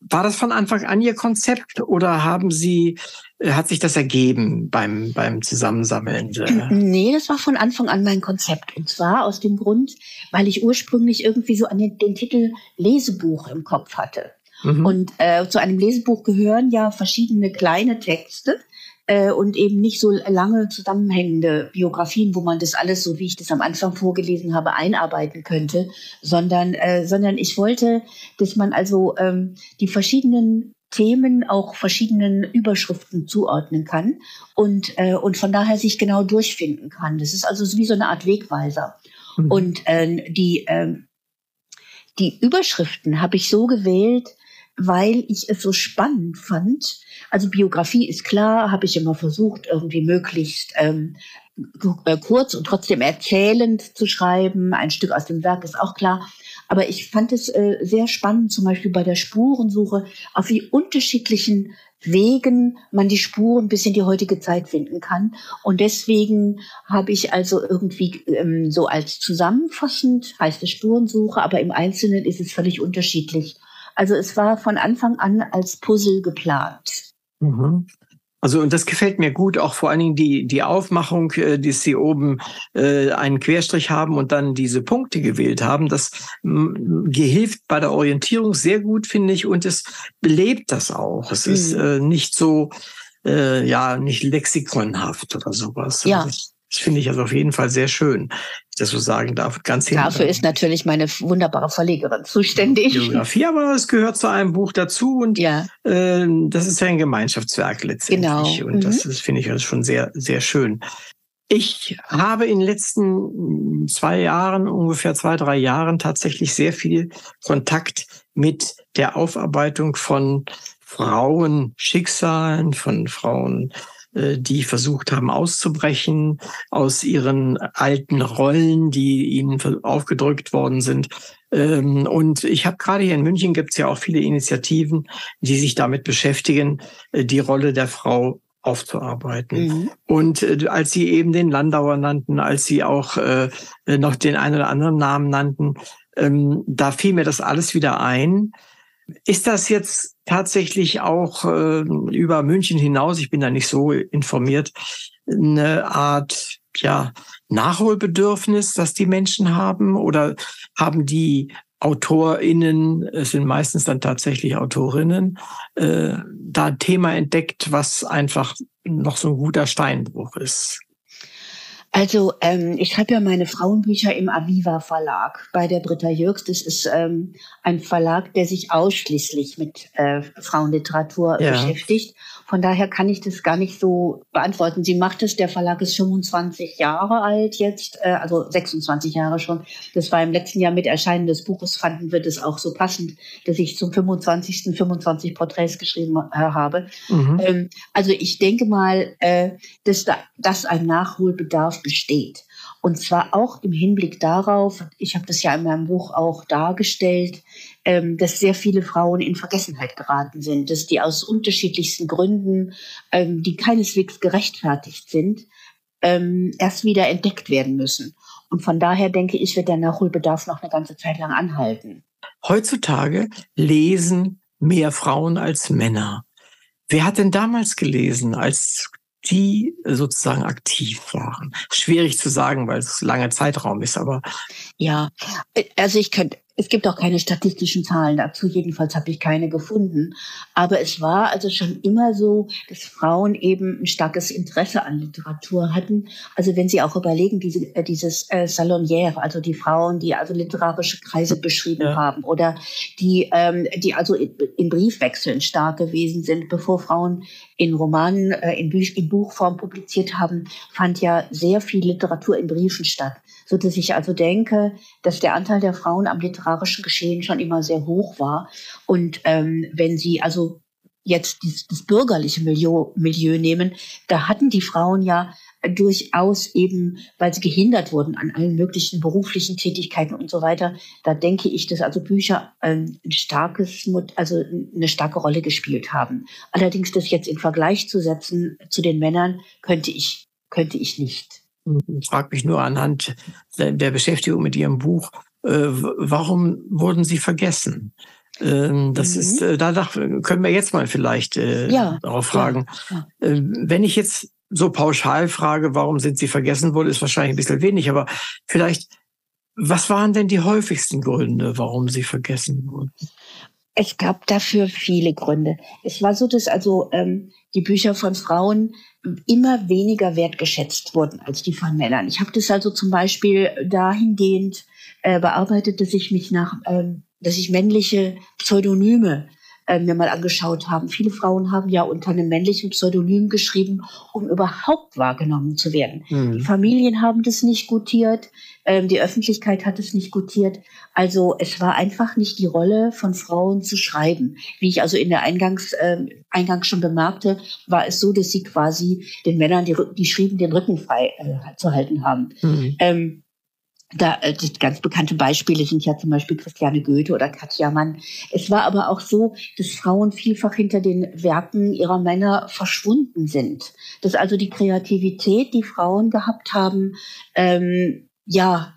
war das von Anfang an Ihr Konzept oder haben Sie, äh, hat sich das ergeben beim, beim Zusammensammeln? Nee, das war von Anfang an mein Konzept. Und zwar aus dem Grund, weil ich ursprünglich irgendwie so an den, den Titel Lesebuch im Kopf hatte. Mhm. Und äh, zu einem Lesebuch gehören ja verschiedene kleine Texte, äh, und eben nicht so lange zusammenhängende Biografien, wo man das alles, so wie ich das am Anfang vorgelesen habe, einarbeiten könnte, sondern, äh, sondern ich wollte, dass man also ähm, die verschiedenen Themen auch verschiedenen Überschriften zuordnen kann und, äh, und von daher sich genau durchfinden kann. Das ist also wie so eine Art Wegweiser. Mhm. Und äh, die, äh, die Überschriften habe ich so gewählt, weil ich es so spannend fand. Also Biografie ist klar, habe ich immer versucht, irgendwie möglichst ähm, äh, kurz und trotzdem erzählend zu schreiben. Ein Stück aus dem Werk ist auch klar. Aber ich fand es äh, sehr spannend, zum Beispiel bei der Spurensuche, auf wie unterschiedlichen Wegen man die Spuren bis in die heutige Zeit finden kann. Und deswegen habe ich also irgendwie ähm, so als zusammenfassend heißt es Spurensuche, aber im Einzelnen ist es völlig unterschiedlich. Also es war von Anfang an als Puzzle geplant. Mhm. Also und das gefällt mir gut, auch vor allen Dingen die die Aufmachung, äh, die Sie oben äh, einen Querstrich haben und dann diese Punkte gewählt haben. Das hilft bei der Orientierung sehr gut, finde ich, und es belebt das auch. Es mhm. ist äh, nicht so äh, ja nicht lexikonhaft oder sowas. Ja. Also das finde ich also auf jeden Fall sehr schön, das so sagen darf. Ganz Dafür ist natürlich meine wunderbare Verlegerin zuständig. Biografie, aber es gehört zu einem Buch dazu und ja. äh, das ist ja ein Gemeinschaftswerk letztendlich. Genau. Und mhm. das, finde ich schon sehr, sehr schön. Ich habe in den letzten zwei Jahren, ungefähr zwei, drei Jahren, tatsächlich sehr viel Kontakt mit der Aufarbeitung von Frauenschicksalen, von Frauen die versucht haben auszubrechen aus ihren alten Rollen, die ihnen aufgedrückt worden sind. Ähm, und ich habe gerade hier in München gibt es ja auch viele Initiativen, die sich damit beschäftigen, äh, die Rolle der Frau aufzuarbeiten. Mhm. Und äh, als sie eben den Landauer nannten, als sie auch äh, noch den einen oder anderen Namen nannten, ähm, da fiel mir das alles wieder ein, Ist das jetzt tatsächlich auch äh, über München hinaus, ich bin da nicht so informiert, eine Art ja, Nachholbedürfnis, das die Menschen haben? Oder haben die AutorInnen, es sind meistens dann tatsächlich Autorinnen, äh, da ein Thema entdeckt, was einfach noch so ein guter Steinbruch ist? Also ähm, ich schreibe ja meine Frauenbücher im Aviva Verlag bei der Britta Jürgs. Das ist ähm, ein Verlag, der sich ausschließlich mit äh, Frauenliteratur ja. beschäftigt. Von daher kann ich das gar nicht so beantworten. Sie macht es, der Verlag ist 25 Jahre alt jetzt, äh, also 26 Jahre schon. Das war im letzten Jahr mit Erscheinen des Buches, fanden wir das auch so passend, dass ich zum 25. 25 Porträts geschrieben äh, habe. Mhm. Ähm, also ich denke mal, äh, dass da dass ein Nachholbedarf besteht. Und zwar auch im Hinblick darauf, ich habe das ja in meinem Buch auch dargestellt, dass sehr viele Frauen in Vergessenheit geraten sind, dass die aus unterschiedlichsten Gründen, ähm, die keineswegs gerechtfertigt sind, ähm, erst wieder entdeckt werden müssen. Und von daher denke ich, wird der Nachholbedarf noch eine ganze Zeit lang anhalten. Heutzutage lesen mehr Frauen als Männer. Wer hat denn damals gelesen, als die sozusagen aktiv waren? Schwierig zu sagen, weil es langer Zeitraum ist, aber. Ja, also ich könnte, es gibt auch keine statistischen Zahlen dazu, jedenfalls habe ich keine gefunden. Aber es war also schon immer so, dass Frauen eben ein starkes Interesse an Literatur hatten. Also wenn Sie auch überlegen, diese, äh, dieses äh, Salonière, also die Frauen, die also literarische Kreise beschrieben ja. haben oder die, ähm, die also in, in Briefwechseln stark gewesen sind, bevor Frauen in Romanen, äh, in, Büch in Buchform publiziert haben, fand ja sehr viel Literatur in Briefen statt so dass ich also denke, dass der Anteil der Frauen am literarischen Geschehen schon immer sehr hoch war. Und ähm, wenn Sie also jetzt das, das bürgerliche Milieu, Milieu nehmen, da hatten die Frauen ja durchaus eben, weil sie gehindert wurden an allen möglichen beruflichen Tätigkeiten und so weiter. Da denke ich, dass also Bücher ein starkes, also eine starke Rolle gespielt haben. Allerdings das jetzt in Vergleich zu setzen zu den Männern könnte ich, könnte ich nicht. Ich frage mich nur anhand der Beschäftigung mit Ihrem Buch, äh, warum wurden Sie vergessen? Ähm, das mhm. ist, äh, da können wir jetzt mal vielleicht äh, ja, darauf fragen. Ja, ja. Wenn ich jetzt so pauschal frage, warum sind Sie vergessen worden, ist wahrscheinlich ein bisschen wenig, aber vielleicht, was waren denn die häufigsten Gründe, warum Sie vergessen wurden? Es gab dafür viele Gründe. Es war so, dass also ähm, die Bücher von Frauen immer weniger wertgeschätzt wurden als die von Männern. Ich habe das also zum Beispiel dahingehend äh, bearbeitet, dass ich mich nach, ähm, dass ich männliche Pseudonyme äh, mir mal angeschaut haben. Viele Frauen haben ja unter einem männlichen Pseudonym geschrieben, um überhaupt wahrgenommen zu werden. Mhm. Die Familien haben das nicht gutiert, ähm, die Öffentlichkeit hat es nicht gutiert. Also es war einfach nicht die Rolle von Frauen zu schreiben. Wie ich also in der Eingangs, äh, Eingangs schon bemerkte, war es so, dass sie quasi den Männern, die, die schrieben, den Rücken frei äh, zu halten haben. Mhm. Ähm, da, äh, ganz bekannte Beispiele sind ja zum Beispiel Christiane Goethe oder Katja Mann. Es war aber auch so, dass Frauen vielfach hinter den Werken ihrer Männer verschwunden sind. Dass also die Kreativität, die Frauen gehabt haben, ähm, ja,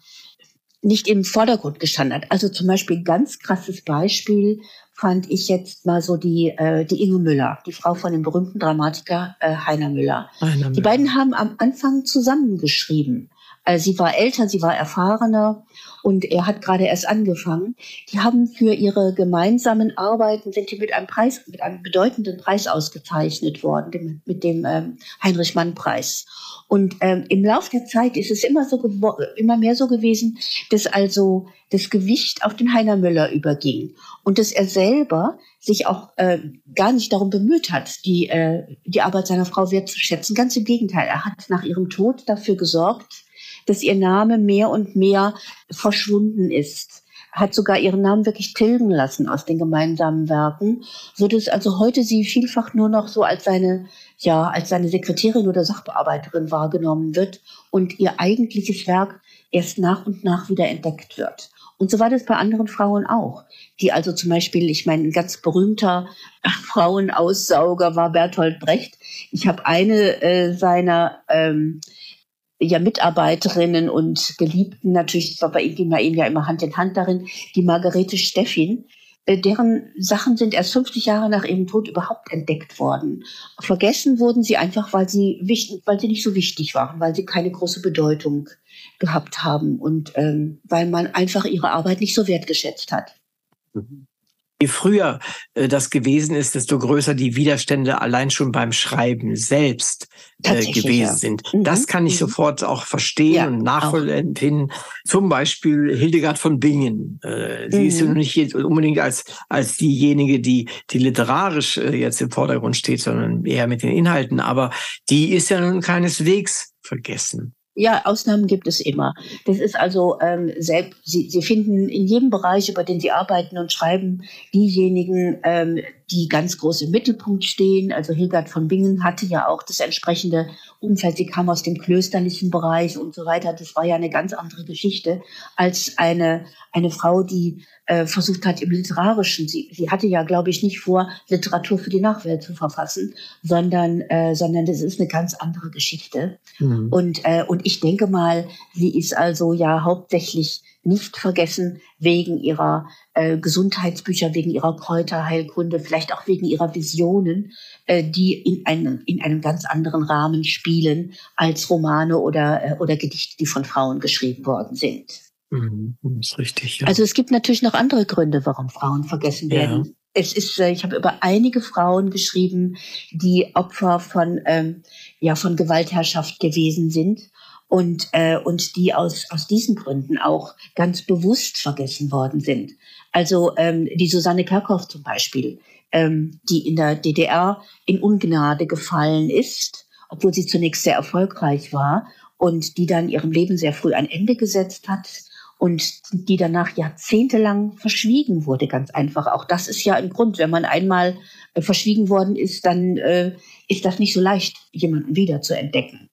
nicht im Vordergrund gestanden hat. Also zum Beispiel ein ganz krasses Beispiel fand ich jetzt mal so die, äh, die Inge Müller, die Frau von dem berühmten Dramatiker äh, Heiner Müller. Heiner Müller. Die beiden haben am Anfang zusammengeschrieben. Also sie war älter, sie war erfahrener und er hat gerade erst angefangen. Die haben für ihre gemeinsamen Arbeiten sind die mit einem Preis, mit einem bedeutenden Preis ausgezeichnet worden, dem, mit dem ähm, Heinrich Mann Preis. Und ähm, im Laufe der Zeit ist es immer so immer mehr so gewesen, dass also das Gewicht auf den Heiner Müller überging und dass er selber sich auch äh, gar nicht darum bemüht hat, die, äh, die Arbeit seiner Frau wertzuschätzen. Ganz im Gegenteil, er hat nach ihrem Tod dafür gesorgt, dass ihr Name mehr und mehr verschwunden ist. Hat sogar ihren Namen wirklich tilgen lassen aus den gemeinsamen Werken, so dass also heute sie vielfach nur noch so als seine, ja, als seine Sekretärin oder Sachbearbeiterin wahrgenommen wird und ihr eigentliches Werk erst nach und nach wieder entdeckt wird. Und so war das bei anderen Frauen auch, die also zum Beispiel, ich meine, ein ganz berühmter Frauenaussauger war Bertolt Brecht. Ich habe eine äh, seiner ähm, ja Mitarbeiterinnen und Geliebten, natürlich, war bei ihm, ging bei ihm ja immer Hand in Hand darin, die Margarete Steffin, äh, deren Sachen sind erst 50 Jahre nach ihrem Tod überhaupt entdeckt worden. Vergessen wurden sie einfach, weil sie, wichtig, weil sie nicht so wichtig waren, weil sie keine große Bedeutung gehabt haben und ähm, weil man einfach ihre Arbeit nicht so wertgeschätzt hat. Mhm. Je früher äh, das gewesen ist, desto größer die Widerstände allein schon beim Schreiben selbst äh, gewesen ja. sind. Mhm. Das kann ich mhm. sofort auch verstehen ja, und nachvollziehen. Zum Beispiel Hildegard von Bingen. Äh, sie mhm. ist ja nicht unbedingt als, als diejenige, die, die literarisch äh, jetzt im Vordergrund steht, sondern eher mit den Inhalten. Aber die ist ja nun keineswegs vergessen. Ja, Ausnahmen gibt es immer. Das ist also ähm, selbst, Sie, Sie finden in jedem Bereich, über den Sie arbeiten und schreiben, diejenigen, ähm, die ganz groß im Mittelpunkt stehen. Also Hildegard von Bingen hatte ja auch das entsprechende Umfeld. Sie kam aus dem klösterlichen Bereich und so weiter. Das war ja eine ganz andere Geschichte als eine, eine Frau, die äh, versucht hat im Literarischen. Sie, sie hatte ja, glaube ich, nicht vor, Literatur für die Nachwelt zu verfassen, sondern, äh, sondern das ist eine ganz andere Geschichte. Mhm. Und, äh, und ich denke mal, sie ist also ja hauptsächlich nicht vergessen wegen ihrer äh, Gesundheitsbücher, wegen ihrer Kräuterheilkunde, vielleicht auch wegen ihrer Visionen, äh, die in einem, in einem ganz anderen Rahmen spielen als Romane oder, äh, oder Gedichte, die von Frauen geschrieben worden sind. Mhm, ist richtig. Ja. Also es gibt natürlich noch andere Gründe, warum Frauen vergessen werden. Ja. Es ist, äh, ich habe über einige Frauen geschrieben, die Opfer von, ähm, ja, von Gewaltherrschaft gewesen sind und, äh, und die aus, aus diesen Gründen auch ganz bewusst vergessen worden sind. Also ähm, die Susanne Kerkhoff zum Beispiel, ähm, die in der DDR in Ungnade gefallen ist, obwohl sie zunächst sehr erfolgreich war und die dann ihrem Leben sehr früh ein Ende gesetzt hat und die danach jahrzehntelang verschwiegen wurde, ganz einfach. Auch das ist ja ein Grund, wenn man einmal äh, verschwiegen worden ist, dann äh, ist das nicht so leicht, jemanden wieder zu entdecken.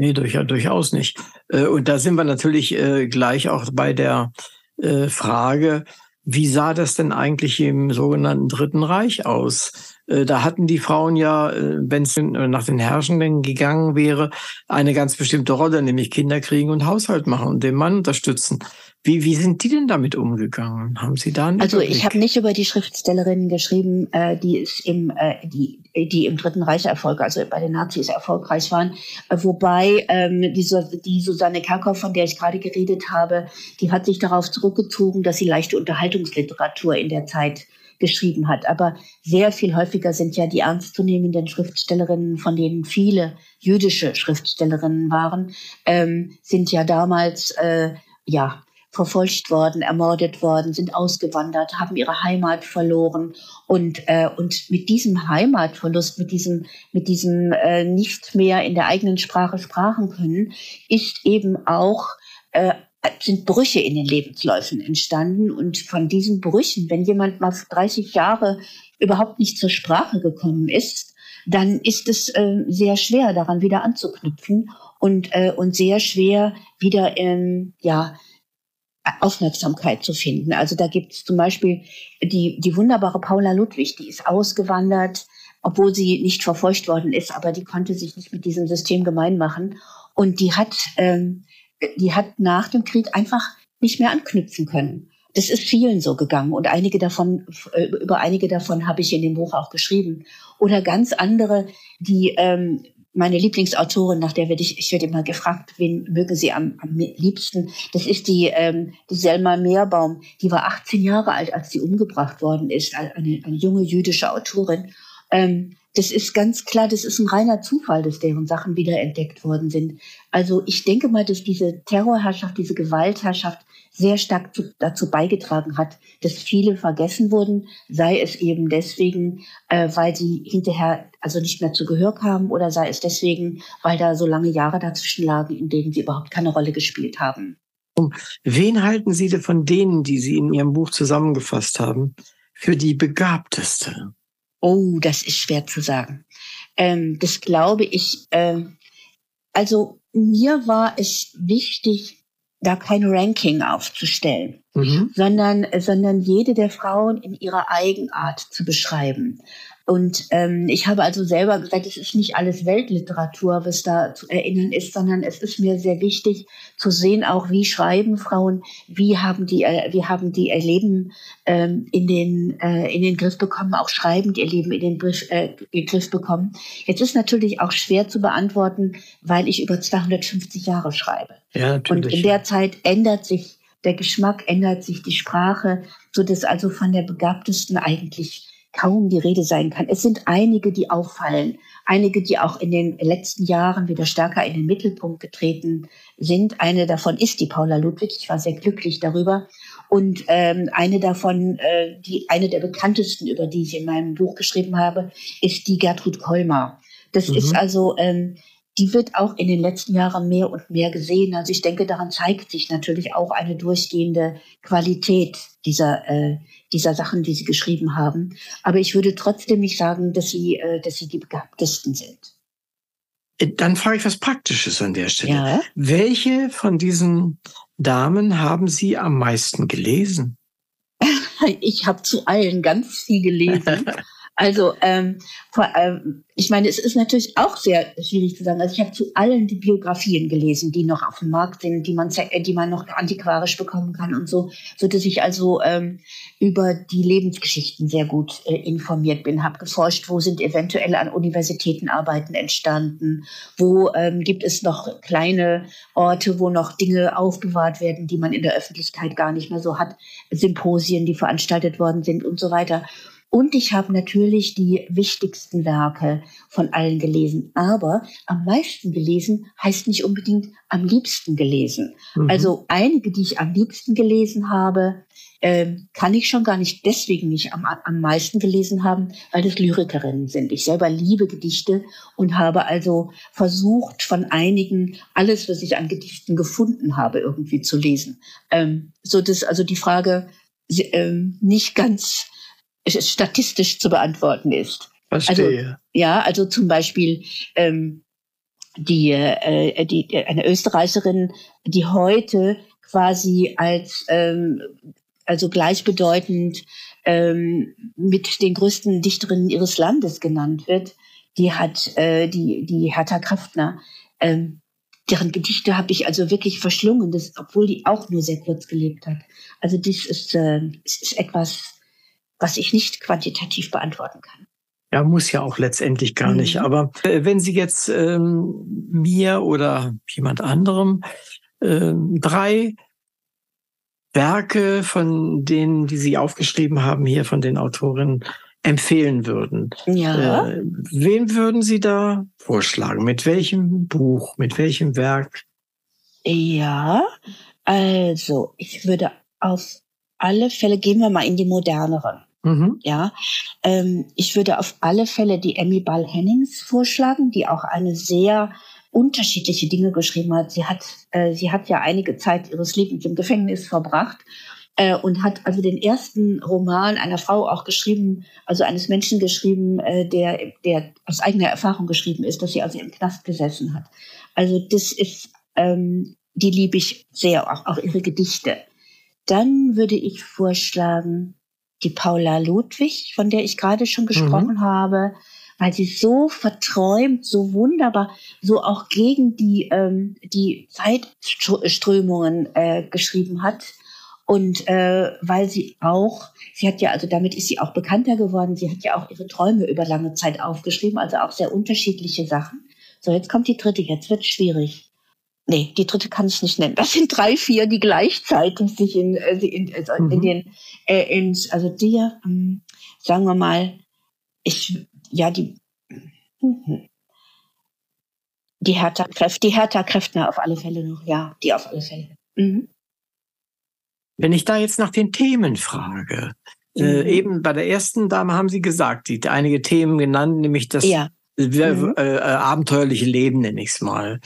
Nee, durch, durchaus nicht. Äh, und da sind wir natürlich äh, gleich auch bei der äh, Frage, wie sah das denn eigentlich im sogenannten Dritten Reich aus? Da hatten die Frauen ja, wenn es nach den Herrschenden gegangen wäre, eine ganz bestimmte Rolle, nämlich Kinder kriegen und Haushalt machen und den Mann unterstützen. Wie, wie sind die denn damit umgegangen? Haben Sie da einen Also Überblick? ich habe nicht über die Schriftstellerinnen geschrieben, äh, die es im, äh, die, die im Dritten Reich Erfolg, also bei den Nazis erfolgreich waren. Äh, wobei ähm, die, die Susanne Kerkhoff, von der ich gerade geredet habe, die hat sich darauf zurückgezogen, dass sie leichte Unterhaltungsliteratur in der Zeit geschrieben hat. Aber sehr viel häufiger sind ja die ernstzunehmenden Schriftstellerinnen, von denen viele jüdische Schriftstellerinnen waren, ähm, sind ja damals äh, ja verfolgt worden, ermordet worden, sind ausgewandert, haben ihre Heimat verloren. Und äh, und mit diesem Heimatverlust, mit diesem mit diesem äh, nicht mehr in der eigenen Sprache sprachen können, ist eben auch äh, sind Brüche in den Lebensläufen entstanden. Und von diesen Brüchen, wenn jemand mal 30 Jahre überhaupt nicht zur Sprache gekommen ist, dann ist es äh, sehr schwer, daran wieder anzuknüpfen und, äh, und sehr schwer wieder ähm, ja, Aufmerksamkeit zu finden. Also da gibt es zum Beispiel die, die wunderbare Paula Ludwig, die ist ausgewandert, obwohl sie nicht verfolgt worden ist, aber die konnte sich nicht mit diesem System gemein machen. Und die hat, ähm, die hat nach dem Krieg einfach nicht mehr anknüpfen können. Das ist vielen so gegangen und einige davon, äh, über einige davon habe ich in dem Buch auch geschrieben. Oder ganz andere, die ähm, meine Lieblingsautorin, nach der werde ich, ich werde immer gefragt, wen mögen Sie am, am liebsten? Das ist die, ähm, die Selma Meerbaum. Die war 18 Jahre alt, als sie umgebracht worden ist, eine, eine junge jüdische Autorin. Ähm, das ist ganz klar, das ist ein reiner Zufall, dass deren Sachen wieder entdeckt worden sind. Also ich denke mal, dass diese Terrorherrschaft, diese Gewaltherrschaft sehr stark zu, dazu beigetragen hat, dass viele vergessen wurden, sei es eben deswegen, äh, weil sie hinterher also nicht mehr zu Gehör kamen oder sei es deswegen, weil da so lange Jahre dazwischen lagen, in denen sie überhaupt keine Rolle gespielt haben. Wen halten Sie denn von denen, die Sie in Ihrem Buch zusammengefasst haben, für die begabteste? Oh, das ist schwer zu sagen. Ähm, das glaube ich. Äh, also mir war es wichtig, da kein Ranking aufzustellen, mhm. sondern, sondern jede der Frauen in ihrer Eigenart zu beschreiben. Und ähm, ich habe also selber gesagt, es ist nicht alles Weltliteratur, was da zu erinnern ist, sondern es ist mir sehr wichtig zu sehen, auch wie schreiben Frauen, wie haben die, äh, wie haben die ihr Leben ähm, in den äh, in den Griff bekommen, auch schreibend ihr Leben in den Griff, äh, in den Griff bekommen. Jetzt ist natürlich auch schwer zu beantworten, weil ich über 250 Jahre schreibe. Ja, natürlich. Und in der Zeit ändert sich der Geschmack, ändert sich die Sprache, so dass also von der begabtesten eigentlich kaum die Rede sein kann. Es sind einige, die auffallen, einige, die auch in den letzten Jahren wieder stärker in den Mittelpunkt getreten sind. Eine davon ist die Paula Ludwig. Ich war sehr glücklich darüber. Und ähm, eine davon, äh, die eine der bekanntesten, über die ich in meinem Buch geschrieben habe, ist die Gertrud Kolmar. Das mhm. ist also ähm, die wird auch in den letzten Jahren mehr und mehr gesehen. Also ich denke, daran zeigt sich natürlich auch eine durchgehende Qualität dieser, äh, dieser Sachen, die sie geschrieben haben. Aber ich würde trotzdem nicht sagen, dass sie, äh, dass sie die begabtesten sind. Äh, dann frage ich was Praktisches an der Stelle. Ja? Welche von diesen Damen haben Sie am meisten gelesen? ich habe zu allen ganz viel gelesen. Also ähm, vor, ähm, ich meine, es ist natürlich auch sehr schwierig zu sagen. Also ich habe zu allen die Biografien gelesen, die noch auf dem Markt sind, die man, die man noch antiquarisch bekommen kann und so, so dass ich also ähm, über die Lebensgeschichten sehr gut äh, informiert bin, habe geforscht, wo sind eventuell an Universitäten Arbeiten entstanden, wo ähm, gibt es noch kleine Orte, wo noch Dinge aufbewahrt werden, die man in der Öffentlichkeit gar nicht mehr so hat, Symposien, die veranstaltet worden sind und so weiter. Und ich habe natürlich die wichtigsten Werke von allen gelesen. Aber am meisten gelesen heißt nicht unbedingt am liebsten gelesen. Mhm. Also einige, die ich am liebsten gelesen habe, äh, kann ich schon gar nicht deswegen nicht am, am meisten gelesen haben, weil das Lyrikerinnen sind. Ich selber liebe Gedichte und habe also versucht, von einigen alles, was ich an Gedichten gefunden habe, irgendwie zu lesen. Ähm, so dass also die Frage äh, nicht ganz statistisch zu beantworten ist. Verstehe. Also, ja, also zum Beispiel ähm, die, äh, die, eine Österreicherin, die heute quasi als ähm, also gleichbedeutend ähm, mit den größten Dichterinnen ihres Landes genannt wird, die hat äh, die die Hertha Kraftner, ähm, deren Gedichte habe ich also wirklich verschlungen, das, obwohl die auch nur sehr kurz gelebt hat. Also das ist, äh, ist etwas was ich nicht quantitativ beantworten kann. Ja, muss ja auch letztendlich gar mhm. nicht. Aber äh, wenn Sie jetzt ähm, mir oder jemand anderem äh, drei Werke von denen, die Sie aufgeschrieben haben, hier von den Autorinnen, empfehlen würden. Ja. Äh, wen würden Sie da vorschlagen? Mit welchem Buch, mit welchem Werk? Ja, also ich würde auf alle Fälle, gehen wir mal in die moderneren. Mhm. Ja, ähm, ich würde auf alle Fälle die Emmy Ball Hennings vorschlagen, die auch eine sehr unterschiedliche Dinge geschrieben hat. Sie hat, äh, sie hat ja einige Zeit ihres Lebens im Gefängnis verbracht äh, und hat also den ersten Roman einer Frau auch geschrieben, also eines Menschen geschrieben, äh, der, der aus eigener Erfahrung geschrieben ist, dass sie also im Knast gesessen hat. Also das ist, ähm, die liebe ich sehr, auch, auch ihre Gedichte. Dann würde ich vorschlagen, die Paula Ludwig, von der ich gerade schon gesprochen mhm. habe, weil sie so verträumt, so wunderbar, so auch gegen die, ähm, die Zeitströmungen äh, geschrieben hat. Und äh, weil sie auch, sie hat ja, also damit ist sie auch bekannter geworden, sie hat ja auch ihre Träume über lange Zeit aufgeschrieben, also auch sehr unterschiedliche Sachen. So, jetzt kommt die dritte, jetzt wird schwierig. Nee, die dritte kann ich nicht nennen. Das sind drei, vier, die gleichzeitig sich in, äh, in, also mhm. in den, äh, in, also die, ähm, sagen wir mal, ich, ja, die, mhm. die Hertha Kräfte, die Hertha Kräftner auf alle Fälle noch, ja, die auf alle Fälle. Mhm. Wenn ich da jetzt nach den Themen frage, äh, mhm. äh, eben bei der ersten Dame haben Sie gesagt, die einige Themen genannt, nämlich das ja. äh, mhm. äh, abenteuerliche Leben, nenne ich es mal.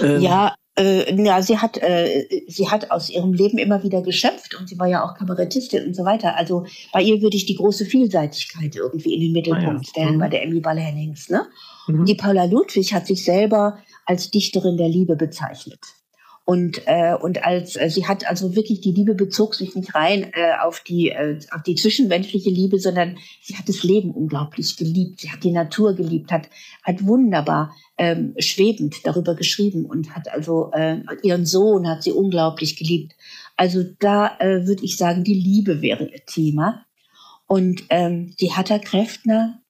Ähm, ja, äh, ja, sie hat, äh, sie hat aus ihrem Leben immer wieder geschöpft und sie war ja auch Kabarettistin und so weiter. Also bei ihr würde ich die große Vielseitigkeit irgendwie in den Mittelpunkt ah, ja. stellen, mhm. bei der Emmy Ball-Hennings. Ne? Mhm. Die Paula Ludwig hat sich selber als Dichterin der Liebe bezeichnet. Und, äh, und als äh, sie hat also wirklich, die Liebe bezog sich nicht rein äh, auf, die, äh, auf die zwischenmenschliche Liebe, sondern sie hat das Leben unglaublich geliebt. Sie hat die Natur geliebt, hat, hat wunderbar ähm, schwebend darüber geschrieben und hat also äh, ihren Sohn hat sie unglaublich geliebt. Also da äh, würde ich sagen, die Liebe wäre ihr Thema. Und ähm, die Hatta Kräftner,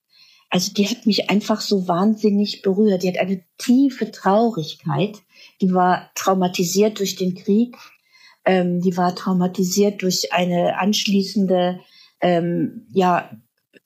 also die hat mich einfach so wahnsinnig berührt. Die hat eine tiefe Traurigkeit die war traumatisiert durch den Krieg, ähm, die war traumatisiert durch eine anschließende, ähm, ja,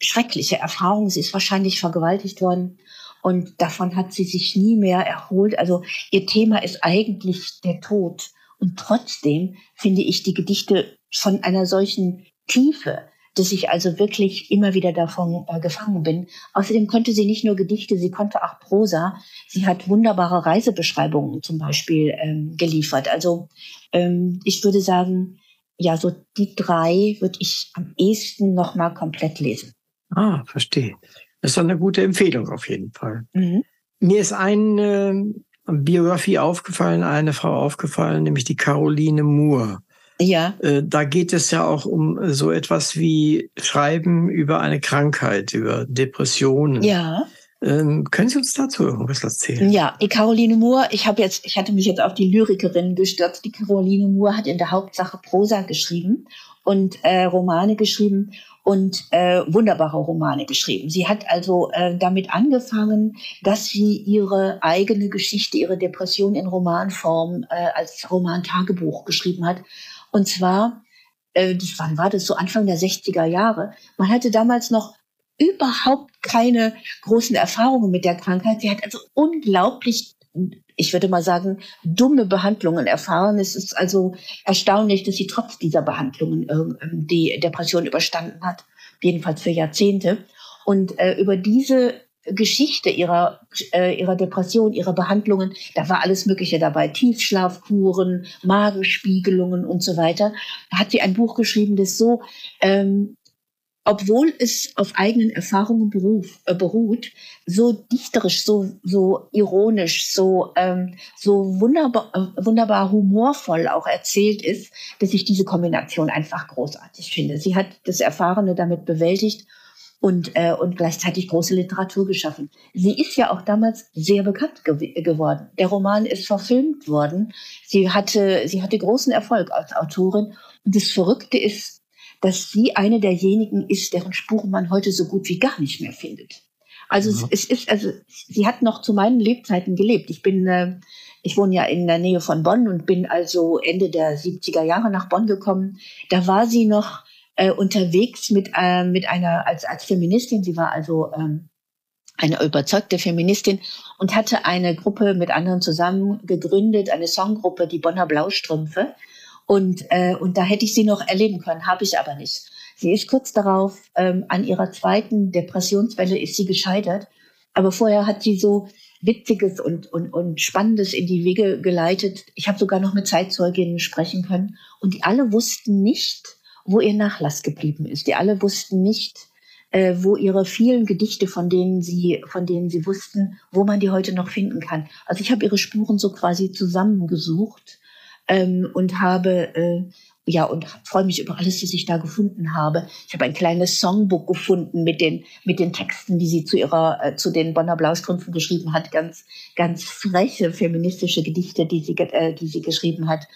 schreckliche Erfahrung. Sie ist wahrscheinlich vergewaltigt worden und davon hat sie sich nie mehr erholt. Also ihr Thema ist eigentlich der Tod. Und trotzdem finde ich die Gedichte von einer solchen Tiefe, dass ich also wirklich immer wieder davon äh, gefangen bin. Außerdem konnte sie nicht nur Gedichte, sie konnte auch Prosa. Sie hat wunderbare Reisebeschreibungen zum Beispiel ähm, geliefert. Also ähm, ich würde sagen, ja, so die drei würde ich am ehesten nochmal komplett lesen. Ah, verstehe. Das ist eine gute Empfehlung auf jeden Fall. Mhm. Mir ist eine Biografie aufgefallen, eine Frau aufgefallen, nämlich die Caroline Moore. Ja. Äh, da geht es ja auch um so etwas wie Schreiben über eine Krankheit, über Depressionen. Ja. Ähm, können Sie uns dazu irgendwas erzählen? Ja, die Caroline Moore, ich habe jetzt, ich hatte mich jetzt auf die Lyrikerin gestürzt. Die Caroline Moore hat in der Hauptsache Prosa geschrieben und äh, Romane geschrieben und äh, wunderbare Romane geschrieben. Sie hat also äh, damit angefangen, dass sie ihre eigene Geschichte, ihre Depression in Romanform äh, als Roman-Tagebuch geschrieben hat und zwar, äh, wann war das? So Anfang der 60er Jahre. Man hatte damals noch überhaupt keine großen Erfahrungen mit der Krankheit. Sie hat also unglaublich, ich würde mal sagen, dumme Behandlungen erfahren. Es ist also erstaunlich, dass sie trotz dieser Behandlungen äh, die Depression überstanden hat. Jedenfalls für Jahrzehnte. Und äh, über diese Geschichte ihrer, äh, ihrer Depression, ihrer Behandlungen. Da war alles Mögliche dabei. Tiefschlafkuren, Magenspiegelungen und so weiter. Da hat sie ein Buch geschrieben, das so, ähm, obwohl es auf eigenen Erfahrungen beruf, äh, beruht, so dichterisch, so, so ironisch, so, ähm, so wunderbar, äh, wunderbar humorvoll auch erzählt ist, dass ich diese Kombination einfach großartig finde. Sie hat das Erfahrene damit bewältigt und, äh, und gleichzeitig große Literatur geschaffen. Sie ist ja auch damals sehr bekannt ge geworden. Der Roman ist verfilmt worden. Sie hatte, sie hatte großen Erfolg als Autorin. Und das Verrückte ist, dass sie eine derjenigen ist, deren Spuren man heute so gut wie gar nicht mehr findet. Also es, es ist, also sie hat noch zu meinen Lebzeiten gelebt. Ich bin, äh, ich wohne ja in der Nähe von Bonn und bin also Ende der 70er Jahre nach Bonn gekommen. Da war sie noch äh, unterwegs mit, äh, mit einer, als, als Feministin. Sie war also ähm, eine überzeugte Feministin und hatte eine Gruppe mit anderen zusammen gegründet, eine Songgruppe, die Bonner Blaustrümpfe. Und, äh, und da hätte ich sie noch erleben können, habe ich aber nicht. Sie ist kurz darauf, ähm, an ihrer zweiten Depressionswelle ist sie gescheitert. Aber vorher hat sie so Witziges und, und, und Spannendes in die Wege geleitet. Ich habe sogar noch mit Zeitzeuginnen sprechen können. Und die alle wussten nicht, wo ihr Nachlass geblieben ist. Die alle wussten nicht, äh, wo ihre vielen Gedichte, von denen sie, von denen sie wussten, wo man die heute noch finden kann. Also ich habe ihre Spuren so quasi zusammengesucht ähm, und habe äh, ja und freue mich über alles, was ich da gefunden habe. Ich habe ein kleines Songbook gefunden mit den mit den Texten, die sie zu ihrer äh, zu den Bonner Blaustrümpfen geschrieben hat, ganz ganz freche feministische Gedichte, die sie äh, die sie geschrieben hat.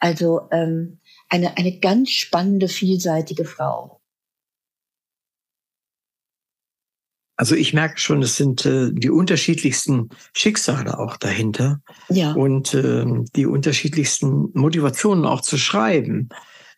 Also ähm, eine, eine ganz spannende, vielseitige Frau. Also ich merke schon, es sind äh, die unterschiedlichsten Schicksale auch dahinter ja. und äh, die unterschiedlichsten Motivationen auch zu schreiben.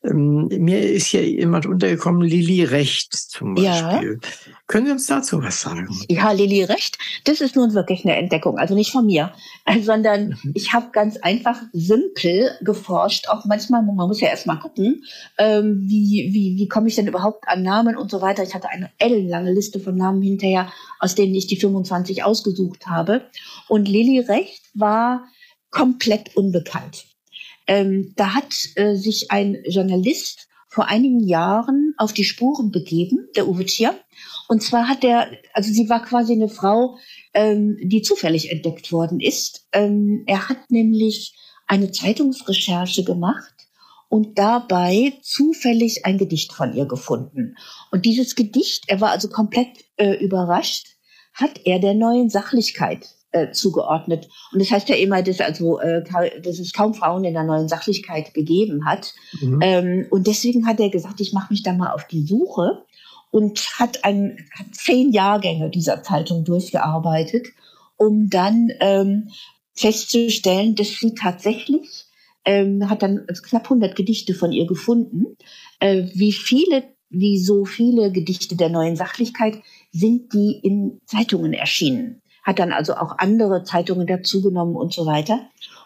Ähm, mir ist hier jemand untergekommen, Lili Recht zum Beispiel. Ja. Können Sie uns dazu was sagen? Ja, Lili Recht, das ist nun wirklich eine Entdeckung. Also nicht von mir, sondern mhm. ich habe ganz einfach simpel geforscht. Auch manchmal, man muss ja erst mal gucken, ähm, wie, wie, wie komme ich denn überhaupt an Namen und so weiter. Ich hatte eine ellenlange Liste von Namen hinterher, aus denen ich die 25 ausgesucht habe. Und Lili Recht war komplett unbekannt. Ähm, da hat äh, sich ein Journalist vor einigen Jahren auf die Spuren begeben, der Uwe Tschir. Und zwar hat er, also sie war quasi eine Frau, ähm, die zufällig entdeckt worden ist. Ähm, er hat nämlich eine Zeitungsrecherche gemacht und dabei zufällig ein Gedicht von ihr gefunden. Und dieses Gedicht, er war also komplett äh, überrascht, hat er der neuen Sachlichkeit äh, zugeordnet. Und das heißt ja immer, dass, also, äh, dass es kaum Frauen in der neuen Sachlichkeit gegeben hat. Mhm. Ähm, und deswegen hat er gesagt, ich mache mich da mal auf die Suche und hat, ein, hat zehn Jahrgänge dieser Zeitung durchgearbeitet, um dann ähm, festzustellen, dass sie tatsächlich ähm, hat dann knapp 100 Gedichte von ihr gefunden. Äh, wie viele, wie so viele Gedichte der neuen Sachlichkeit sind die in Zeitungen erschienen hat dann also auch andere Zeitungen dazugenommen und so weiter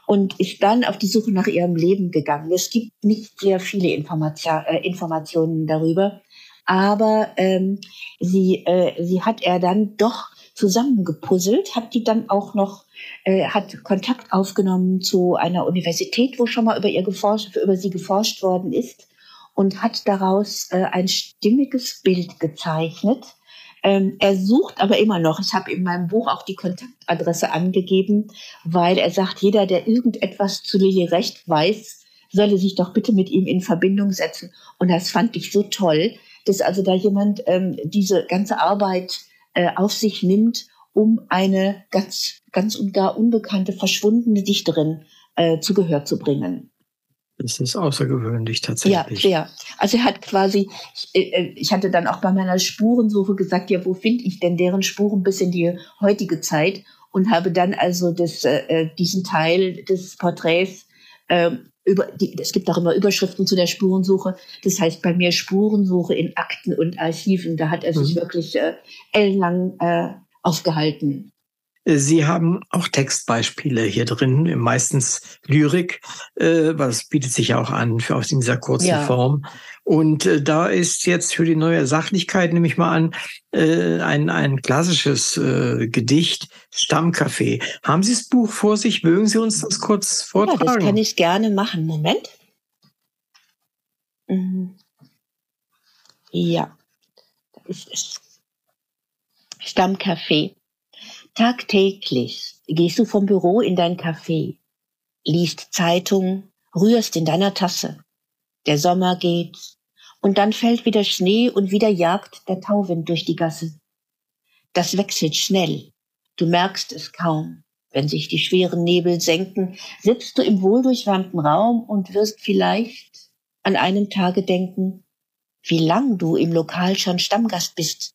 und ist dann auf die Suche nach ihrem Leben gegangen. Es gibt nicht sehr viele Information, äh, Informationen darüber, aber ähm, sie, äh, sie hat er dann doch zusammengepuzzelt, hat die dann auch noch, äh, hat Kontakt aufgenommen zu einer Universität, wo schon mal über ihr geforscht, über sie geforscht worden ist und hat daraus äh, ein stimmiges Bild gezeichnet ähm, er sucht aber immer noch. Ich habe in meinem Buch auch die Kontaktadresse angegeben, weil er sagt, jeder, der irgendetwas zu Lili Recht weiß, solle sich doch bitte mit ihm in Verbindung setzen. Und das fand ich so toll, dass also da jemand ähm, diese ganze Arbeit äh, auf sich nimmt, um eine ganz, ganz und gar unbekannte, verschwundene Dichterin äh, zu Gehör zu bringen. Das ist außergewöhnlich tatsächlich. Ja, sehr. Also er hat quasi, ich, äh, ich hatte dann auch bei meiner Spurensuche gesagt, ja, wo finde ich denn deren Spuren bis in die heutige Zeit? Und habe dann also das, äh, äh diesen Teil des Porträts äh, über, die, es gibt auch immer Überschriften zu der Spurensuche. Das heißt bei mir Spurensuche in Akten und Archiven. Da hat er sich mhm. wirklich äh, ellenlang äh, aufgehalten. Sie haben auch Textbeispiele hier drin, meistens Lyrik, äh, was bietet sich auch an für aus dieser kurzen ja. Form. Und äh, da ist jetzt für die neue Sachlichkeit, nehme ich mal an, äh, ein, ein klassisches äh, Gedicht, Stammcafé. Haben Sie das Buch vor sich? Mögen Sie uns das kurz vortragen? Ja, das kann ich gerne machen. Moment. Mhm. Ja, da ist es. Stammcafé. Tagtäglich gehst du vom Büro in dein Café, liest Zeitung, rührst in deiner Tasse. Der Sommer geht und dann fällt wieder Schnee und wieder jagt der Tauwind durch die Gasse. Das wechselt schnell. Du merkst es kaum. Wenn sich die schweren Nebel senken, sitzt du im wohldurchwärmten Raum und wirst vielleicht an einen Tage denken, wie lang du im Lokal schon Stammgast bist.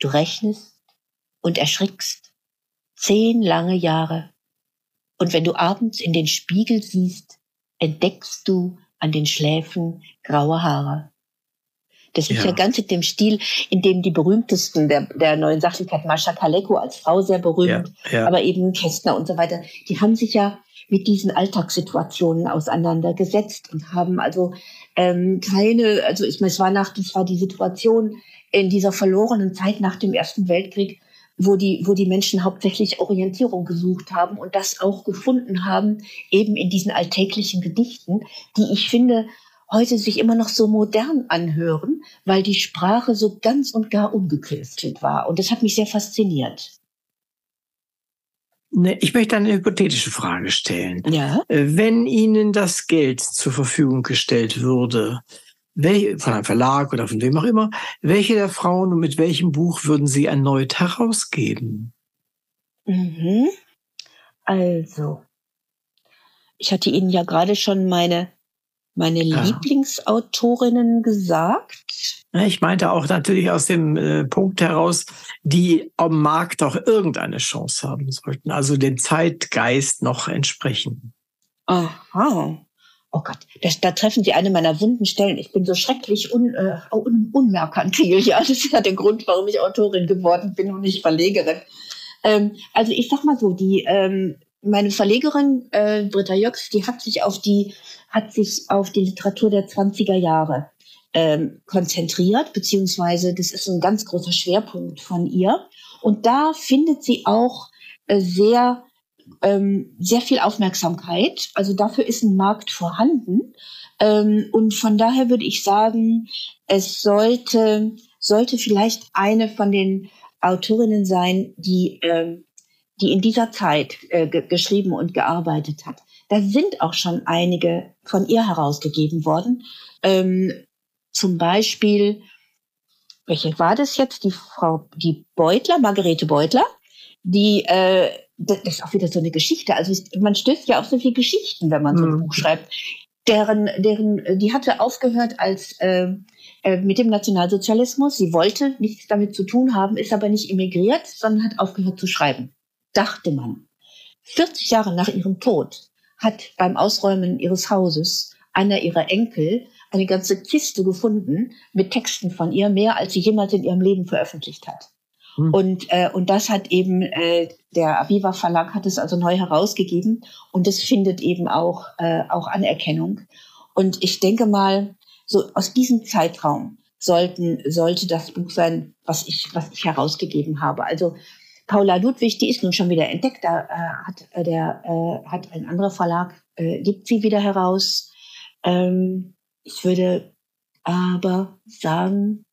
Du rechnest und erschrickst. Zehn lange Jahre. Und wenn du abends in den Spiegel siehst, entdeckst du an den Schläfen graue Haare. Das ist ja. ja ganz in dem Stil, in dem die berühmtesten der, der neuen Sachlichkeit, Mascha Kaleko als Frau sehr berühmt, ja, ja. aber eben Kästner und so weiter, die haben sich ja mit diesen Alltagssituationen auseinandergesetzt und haben also ähm, keine, also ich meine, es war nach, das war die Situation in dieser verlorenen Zeit nach dem Ersten Weltkrieg, wo die, wo die Menschen hauptsächlich Orientierung gesucht haben und das auch gefunden haben, eben in diesen alltäglichen Gedichten, die ich finde, heute sich immer noch so modern anhören, weil die Sprache so ganz und gar ungekünstelt war. Und das hat mich sehr fasziniert. Ne, ich möchte eine hypothetische Frage stellen. Ja? Äh, wenn Ihnen das Geld zur Verfügung gestellt würde, welche, von einem Verlag oder von wem auch immer, welche der Frauen und mit welchem Buch würden Sie erneut herausgeben? Mhm. Also, ich hatte Ihnen ja gerade schon meine, meine ja. Lieblingsautorinnen gesagt. Ich meinte auch natürlich aus dem äh, Punkt heraus, die am Markt auch irgendeine Chance haben sollten, also dem Zeitgeist noch entsprechen. Aha oh Gott, das, da treffen Sie eine meiner wunden Stellen. Ich bin so schrecklich un, äh, un, unmerkantil. Ja, das ist ja der Grund, warum ich Autorin geworden bin und nicht Verlegerin. Ähm, also ich sag mal so, die ähm, meine Verlegerin äh, Britta Jöx, die hat sich auf die hat sich auf die Literatur der 20er Jahre ähm, konzentriert, beziehungsweise das ist ein ganz großer Schwerpunkt von ihr. Und da findet sie auch äh, sehr ähm, sehr viel Aufmerksamkeit. Also dafür ist ein Markt vorhanden. Ähm, und von daher würde ich sagen, es sollte, sollte vielleicht eine von den Autorinnen sein, die, ähm, die in dieser Zeit äh, geschrieben und gearbeitet hat. Da sind auch schon einige von ihr herausgegeben worden. Ähm, zum Beispiel, welche war das jetzt? Die Frau, die Beutler, Margarete Beutler, die, äh, das ist auch wieder so eine Geschichte. Also man stößt ja auf so viele Geschichten, wenn man so ein mhm. Buch schreibt. Deren, deren, die hatte aufgehört als äh, äh, mit dem Nationalsozialismus. Sie wollte nichts damit zu tun haben, ist aber nicht emigriert, sondern hat aufgehört zu schreiben. Dachte man. 40 Jahre nach ihrem Tod hat beim Ausräumen ihres Hauses einer ihrer Enkel eine ganze Kiste gefunden mit Texten von ihr, mehr als sie jemals in ihrem Leben veröffentlicht hat. Hm. Und, äh, und das hat eben, äh, der Aviva Verlag hat es also neu herausgegeben und es findet eben auch, äh, auch Anerkennung. Und ich denke mal, so aus diesem Zeitraum sollten, sollte das Buch sein, was ich, was ich herausgegeben habe. Also Paula Ludwig, die ist nun schon wieder entdeckt. Da äh, hat äh, der äh, hat ein anderer Verlag äh, gibt sie wieder heraus. Ähm, ich würde aber sagen,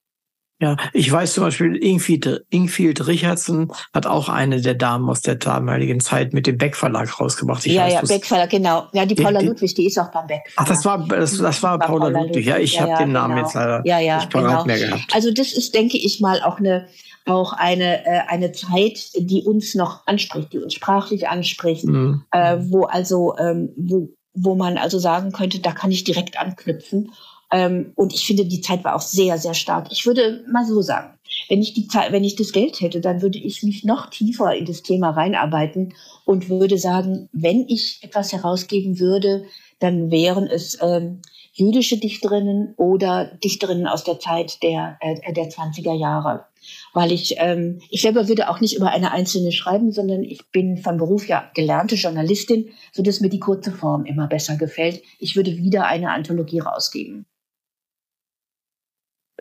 ja, ich weiß zum Beispiel, Ingfield, Ingfield Richardson hat auch eine der Damen aus der damaligen Zeit mit dem Beck Verlag rausgebracht. Ich ja, weiß, ja, Beck Verlag, genau. Ja, die Paula die, Ludwig, die ist auch beim Beck. Ach, das war, das, das war, war Paula, Paula Ludwig. Ludwig. Ja, ich ja, habe ja, den Namen genau. jetzt leider ja, ja, nicht parat genau. mehr gehabt. Also das ist, denke ich mal, auch eine, auch eine, äh, eine Zeit, die uns noch anspricht, die uns sprachlich anspricht, mhm. äh, wo also, ähm, wo, wo man also sagen könnte, da kann ich direkt anknüpfen. Ähm, und ich finde, die Zeit war auch sehr, sehr stark. Ich würde mal so sagen, wenn ich die Zeit, wenn ich das Geld hätte, dann würde ich mich noch tiefer in das Thema reinarbeiten und würde sagen, wenn ich etwas herausgeben würde, dann wären es ähm, jüdische Dichterinnen oder Dichterinnen aus der Zeit der, äh, der 20er Jahre. Weil ich, ähm, ich selber würde auch nicht über eine einzelne schreiben, sondern ich bin von Beruf ja gelernte Journalistin, so dass mir die kurze Form immer besser gefällt. Ich würde wieder eine Anthologie rausgeben.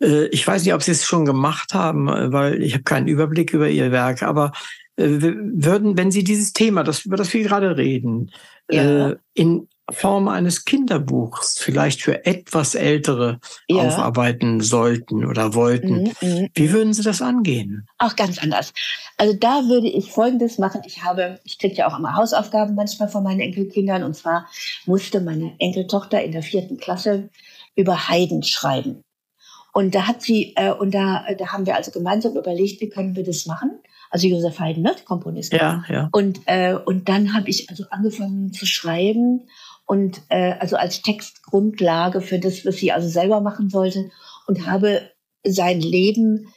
Äh, ich weiß nicht, ob Sie es schon gemacht haben, äh, weil ich habe keinen Überblick über Ihr Werk, aber äh, würden, wenn Sie dieses Thema, das, über das wir gerade reden, ja. in Form eines Kinderbuchs vielleicht für etwas Ältere ja. aufarbeiten sollten oder wollten, mm, mm, wie würden Sie das angehen? Auch ganz anders. Also da würde ich Folgendes machen. Ich habe, ich kriege ja auch immer Hausaufgaben manchmal von meinen Enkelkindern und zwar musste meine Enkeltochter in der vierten Klasse über Haydn schreiben. Und da hat sie, äh, und da, da haben wir also gemeinsam überlegt, wie können wir das machen. Also Josef Haydn, ne, Komponist. Ja, ja. Und, äh, und dann habe ich also angefangen zu schreiben und äh, also als Textgrundlage für das, was sie also selber machen sollte und habe sein Leben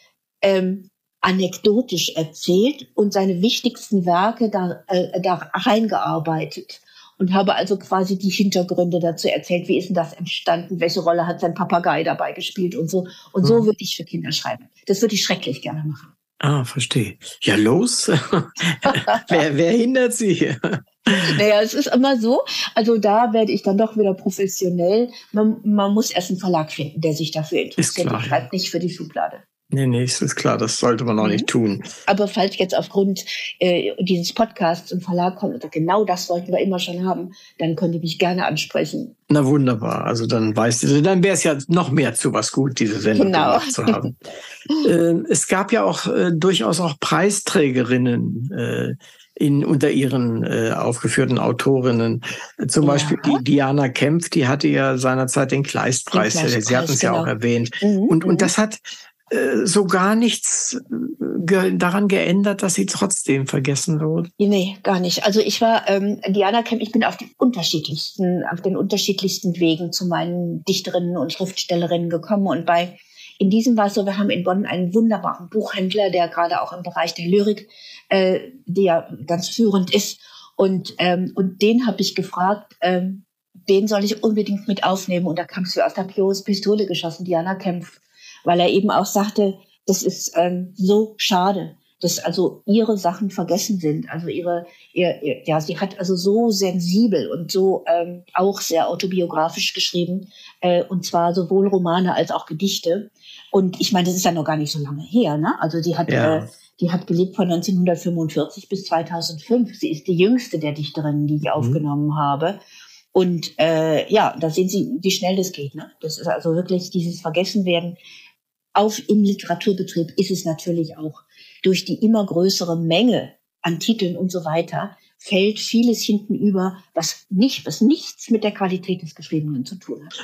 ähm, anekdotisch erzählt und seine wichtigsten Werke da, äh, da reingearbeitet und habe also quasi die Hintergründe dazu erzählt, wie ist denn das entstanden, welche Rolle hat sein Papagei dabei gespielt und so. Und so mhm. würde ich für Kinder schreiben. Das würde ich schrecklich gerne machen. Ah, verstehe. Ja, los. wer, wer hindert Sie? naja, es ist immer so. Also da werde ich dann doch wieder professionell. Man, man muss erst einen Verlag finden, der sich dafür interessiert. Ich schreibe nicht für die Schublade. Nee, nee, ist klar, das sollte man auch mhm. nicht tun. Aber falls jetzt aufgrund äh, dieses Podcasts ein Verlag kommt oder genau das wollten wir immer schon haben, dann könnt ihr mich gerne ansprechen. Na wunderbar, also dann weißt du, dann wäre es ja noch mehr zu was gut, diese Sendung genau. gemacht zu haben. äh, es gab ja auch äh, durchaus auch Preisträgerinnen äh, in, unter ihren äh, aufgeführten Autorinnen. Zum ja. Beispiel die Diana Kempf, die hatte ja seinerzeit den Kleistpreis, den Kleistpreis Sie hatten es genau. ja auch erwähnt. Mhm. Und, und mhm. das hat so gar nichts äh, daran geändert, dass sie trotzdem vergessen wurde? Nee, gar nicht. Also ich war ähm, Diana Kemp, ich bin auf den unterschiedlichsten, auf den unterschiedlichsten Wegen zu meinen Dichterinnen und Schriftstellerinnen gekommen und bei in diesem war es so, wir haben in Bonn einen wunderbaren Buchhändler, der gerade auch im Bereich der Lyrik, äh, der ganz führend ist. Und, ähm, und den habe ich gefragt, ähm, den soll ich unbedingt mit aufnehmen. Und da kam es aus der Pios Pistole geschossen, Diana Kempf weil er eben auch sagte, das ist ähm, so schade, dass also ihre Sachen vergessen sind. Also ihre, ihr, ihr, ja, sie hat also so sensibel und so ähm, auch sehr autobiografisch geschrieben, äh, und zwar sowohl Romane als auch Gedichte. Und ich meine, das ist ja noch gar nicht so lange her, ne? Also die hat, ja. äh, die hat gelebt von 1945 bis 2005. Sie ist die jüngste der Dichterinnen, die ich mhm. aufgenommen habe. Und äh, ja, da sehen Sie, wie schnell das geht. Ne? Das ist also wirklich dieses Vergessenwerden auf im Literaturbetrieb ist es natürlich auch durch die immer größere Menge an Titeln und so weiter, fällt vieles hinten über, was nicht, was nichts mit der Qualität des Geschriebenen zu tun hat.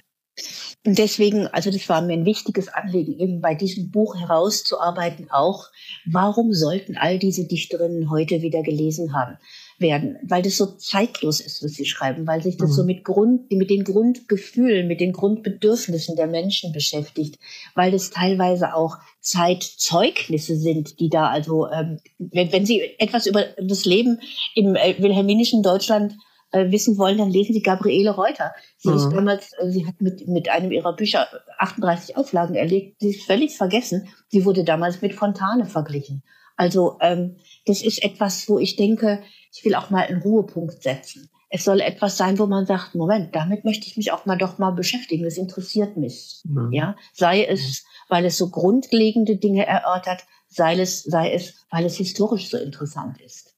Und deswegen, also das war mir ein wichtiges Anliegen, eben bei diesem Buch herauszuarbeiten auch, warum sollten all diese Dichterinnen heute wieder gelesen haben werden? Weil das so zeitlos ist, was sie schreiben, weil sich das mhm. so mit Grund, mit den Grundgefühlen, mit den Grundbedürfnissen der Menschen beschäftigt, weil das teilweise auch Zeitzeugnisse sind, die da also, ähm, wenn, wenn Sie etwas über das Leben im äh, wilhelminischen Deutschland äh, wissen wollen, dann lesen Sie Gabriele Reuter. Sie mhm. ist damals, äh, sie hat mit, mit einem ihrer Bücher 38 Auflagen erlegt. Sie ist völlig vergessen. Sie wurde damals mit Fontane verglichen. Also ähm, das ist etwas, wo ich denke, ich will auch mal einen Ruhepunkt setzen. Es soll etwas sein, wo man sagt, Moment, damit möchte ich mich auch mal doch mal beschäftigen. Das interessiert mich. Mhm. Ja, sei es, weil es so grundlegende Dinge erörtert, sei es, sei es, weil es historisch so interessant ist.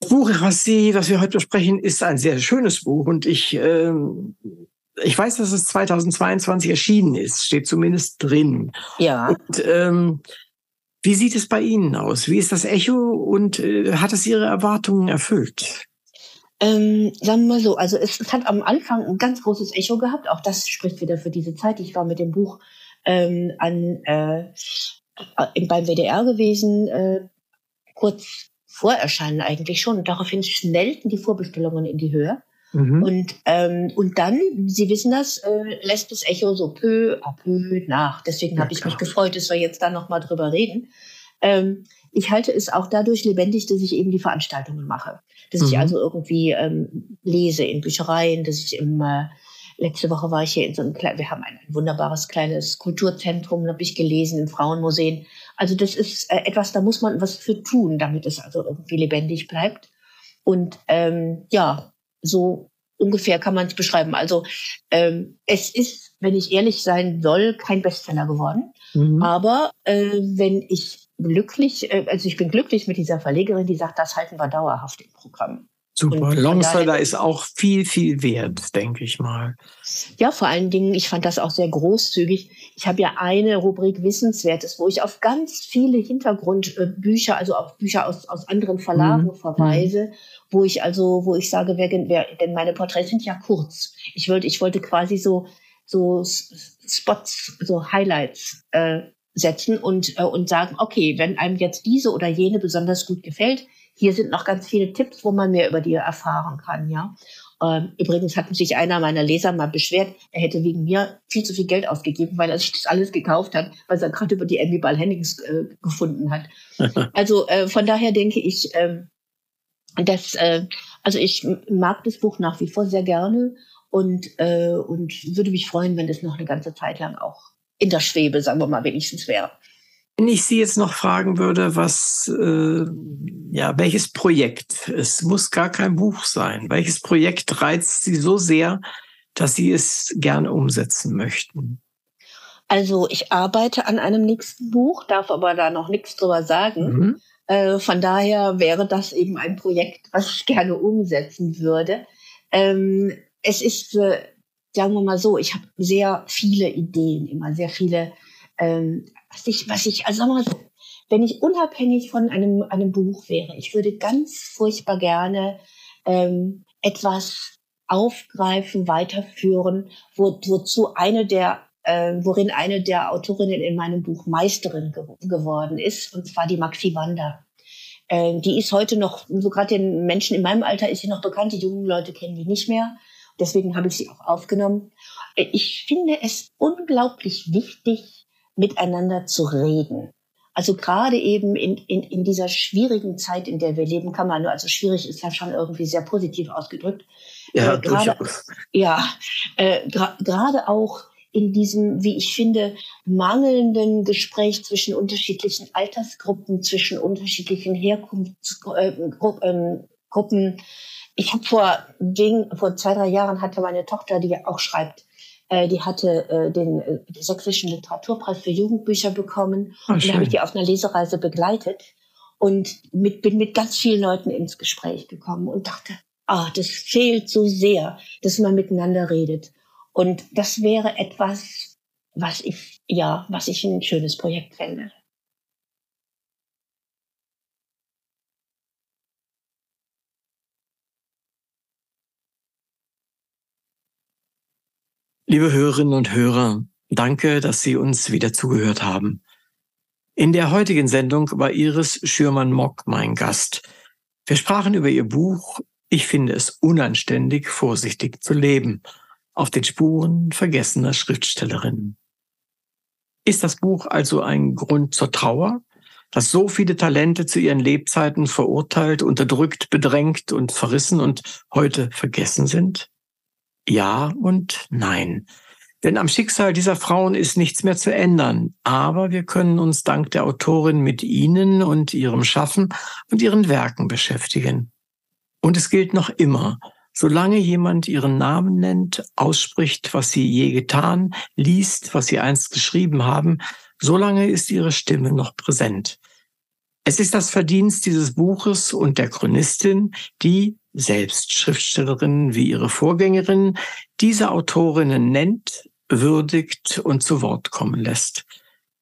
Das Buch, was Sie, was wir heute besprechen, ist ein sehr schönes Buch und ich, äh, ich weiß, dass es 2022 erschienen ist, steht zumindest drin. Ja. Und, ähm, wie sieht es bei Ihnen aus? Wie ist das Echo und äh, hat es Ihre Erwartungen erfüllt? Ähm, sagen wir mal so, also es, es, hat am Anfang ein ganz großes Echo gehabt. Auch das spricht wieder für diese Zeit. Ich war mit dem Buch ähm, an, äh, beim WDR gewesen, äh, kurz Vorerscheinen eigentlich schon. Und daraufhin schnellten die Vorbestellungen in die Höhe. Mhm. Und, ähm, und dann, Sie wissen das, äh, lässt das Echo so peu à peu nach. Deswegen ja, habe ich mich gefreut, dass wir jetzt da nochmal drüber reden. Ähm, ich halte es auch dadurch lebendig, dass ich eben die Veranstaltungen mache. Dass mhm. ich also irgendwie ähm, lese in Büchereien, dass ich im äh, letzte Woche war ich hier in so einem kleinen, wir haben ein, ein wunderbares kleines Kulturzentrum, habe ich gelesen in Frauenmuseen. Also das ist äh, etwas, da muss man was für tun, damit es also irgendwie lebendig bleibt. Und ähm, ja, so ungefähr kann man es beschreiben. Also ähm, es ist, wenn ich ehrlich sein soll, kein Bestseller geworden. Mhm. Aber äh, wenn ich glücklich, äh, also ich bin glücklich mit dieser Verlegerin, die sagt, das halten wir dauerhaft im Programm. Super. Longseller ist auch viel, viel wert, denke ich mal. Ja, vor allen Dingen, ich fand das auch sehr großzügig. Ich habe ja eine Rubrik Wissenswertes, wo ich auf ganz viele Hintergrundbücher, also auf Bücher aus, aus anderen Verlagen mhm. verweise, mhm. Wo ich also, wo ich sage, wer, wer, denn meine Porträts sind ja kurz. Ich wollte, ich wollte quasi so, so Spots, so Highlights äh, setzen und, äh, und sagen, okay, wenn einem jetzt diese oder jene besonders gut gefällt, hier sind noch ganz viele Tipps, wo man mehr über die erfahren kann, ja. Ähm, übrigens hat sich einer meiner Leser mal beschwert, er hätte wegen mir viel zu viel Geld ausgegeben, weil er sich das alles gekauft hat, was er gerade über die Emmy Ball Hennings äh, gefunden hat. also äh, von daher denke ich, äh, dass, äh, also ich mag das Buch nach wie vor sehr gerne und, äh, und würde mich freuen, wenn das noch eine ganze Zeit lang auch in der Schwebe, sagen wir mal, wenigstens wäre. Wenn ich Sie jetzt noch fragen würde, was, äh, ja, welches Projekt, es muss gar kein Buch sein, welches Projekt reizt Sie so sehr, dass Sie es gerne umsetzen möchten? Also ich arbeite an einem nächsten Buch, darf aber da noch nichts drüber sagen. Mhm. Äh, von daher wäre das eben ein Projekt, was ich gerne umsetzen würde. Ähm, es ist, äh, sagen wir mal so, ich habe sehr viele Ideen, immer sehr viele ähm, was ich, was ich, also sagen wir mal so, wenn ich unabhängig von einem, einem Buch wäre, ich würde ganz furchtbar gerne ähm, etwas aufgreifen, weiterführen, wo, wozu eine der, äh, worin eine der Autorinnen in meinem Buch Meisterin ge geworden ist, und zwar die Maxi Wander. Äh, die ist heute noch, so gerade den Menschen in meinem Alter ist sie noch bekannt, die jungen Leute kennen die nicht mehr. Deswegen habe ich sie auch aufgenommen. Äh, ich finde es unglaublich wichtig, miteinander zu reden. Also gerade eben in, in, in dieser schwierigen Zeit, in der wir leben, kann man nur, also schwierig ist ja schon irgendwie sehr positiv ausgedrückt. Ja, äh, grade, Ja, äh, gerade auch in diesem, wie ich finde, mangelnden Gespräch zwischen unterschiedlichen Altersgruppen, zwischen unterschiedlichen Herkunftsgruppen. Äh, ich habe vor, vor zwei, drei Jahren hatte meine Tochter, die auch schreibt, äh, die hatte äh, den äh, sächsischen Literaturpreis für Jugendbücher bekommen. Oh, und da habe ich die auf einer Lesereise begleitet und mit, bin mit ganz vielen Leuten ins Gespräch gekommen und dachte, ah, das fehlt so sehr, dass man miteinander redet. Und das wäre etwas, was ich, ja, was ich ein schönes Projekt fände. Liebe Hörerinnen und Hörer, danke, dass Sie uns wieder zugehört haben. In der heutigen Sendung war Iris Schürmann-Mock mein Gast. Wir sprachen über ihr Buch Ich finde es unanständig, vorsichtig zu leben auf den Spuren vergessener Schriftstellerinnen. Ist das Buch also ein Grund zur Trauer, das so viele Talente zu ihren Lebzeiten verurteilt, unterdrückt, bedrängt und verrissen und heute vergessen sind? Ja und nein. Denn am Schicksal dieser Frauen ist nichts mehr zu ändern. Aber wir können uns dank der Autorin mit ihnen und ihrem Schaffen und ihren Werken beschäftigen. Und es gilt noch immer, solange jemand ihren Namen nennt, ausspricht, was sie je getan, liest, was sie einst geschrieben haben, solange ist ihre Stimme noch präsent. Es ist das Verdienst dieses Buches und der Chronistin, die, selbst Schriftstellerinnen wie ihre Vorgängerinnen, diese Autorinnen nennt, würdigt und zu Wort kommen lässt.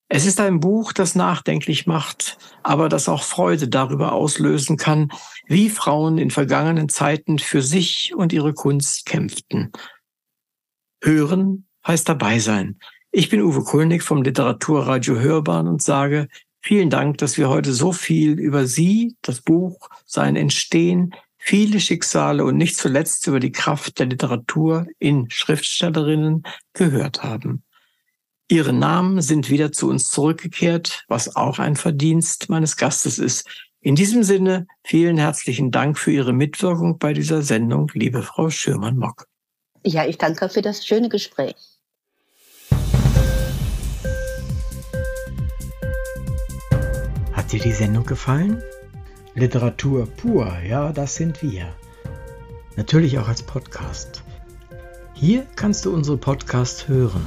Es ist ein Buch, das nachdenklich macht, aber das auch Freude darüber auslösen kann, wie Frauen in vergangenen Zeiten für sich und ihre Kunst kämpften. Hören heißt dabei sein. Ich bin Uwe Kulnig vom Literaturradio Hörbahn und sage vielen Dank, dass wir heute so viel über Sie, das Buch, sein Entstehen, viele Schicksale und nicht zuletzt über die Kraft der Literatur in Schriftstellerinnen gehört haben. Ihre Namen sind wieder zu uns zurückgekehrt, was auch ein Verdienst meines Gastes ist. In diesem Sinne vielen herzlichen Dank für Ihre Mitwirkung bei dieser Sendung, liebe Frau Schürmann-Mock. Ja, ich danke für das schöne Gespräch. Hat dir die Sendung gefallen? Literatur pur, ja, das sind wir. Natürlich auch als Podcast. Hier kannst du unsere Podcasts hören.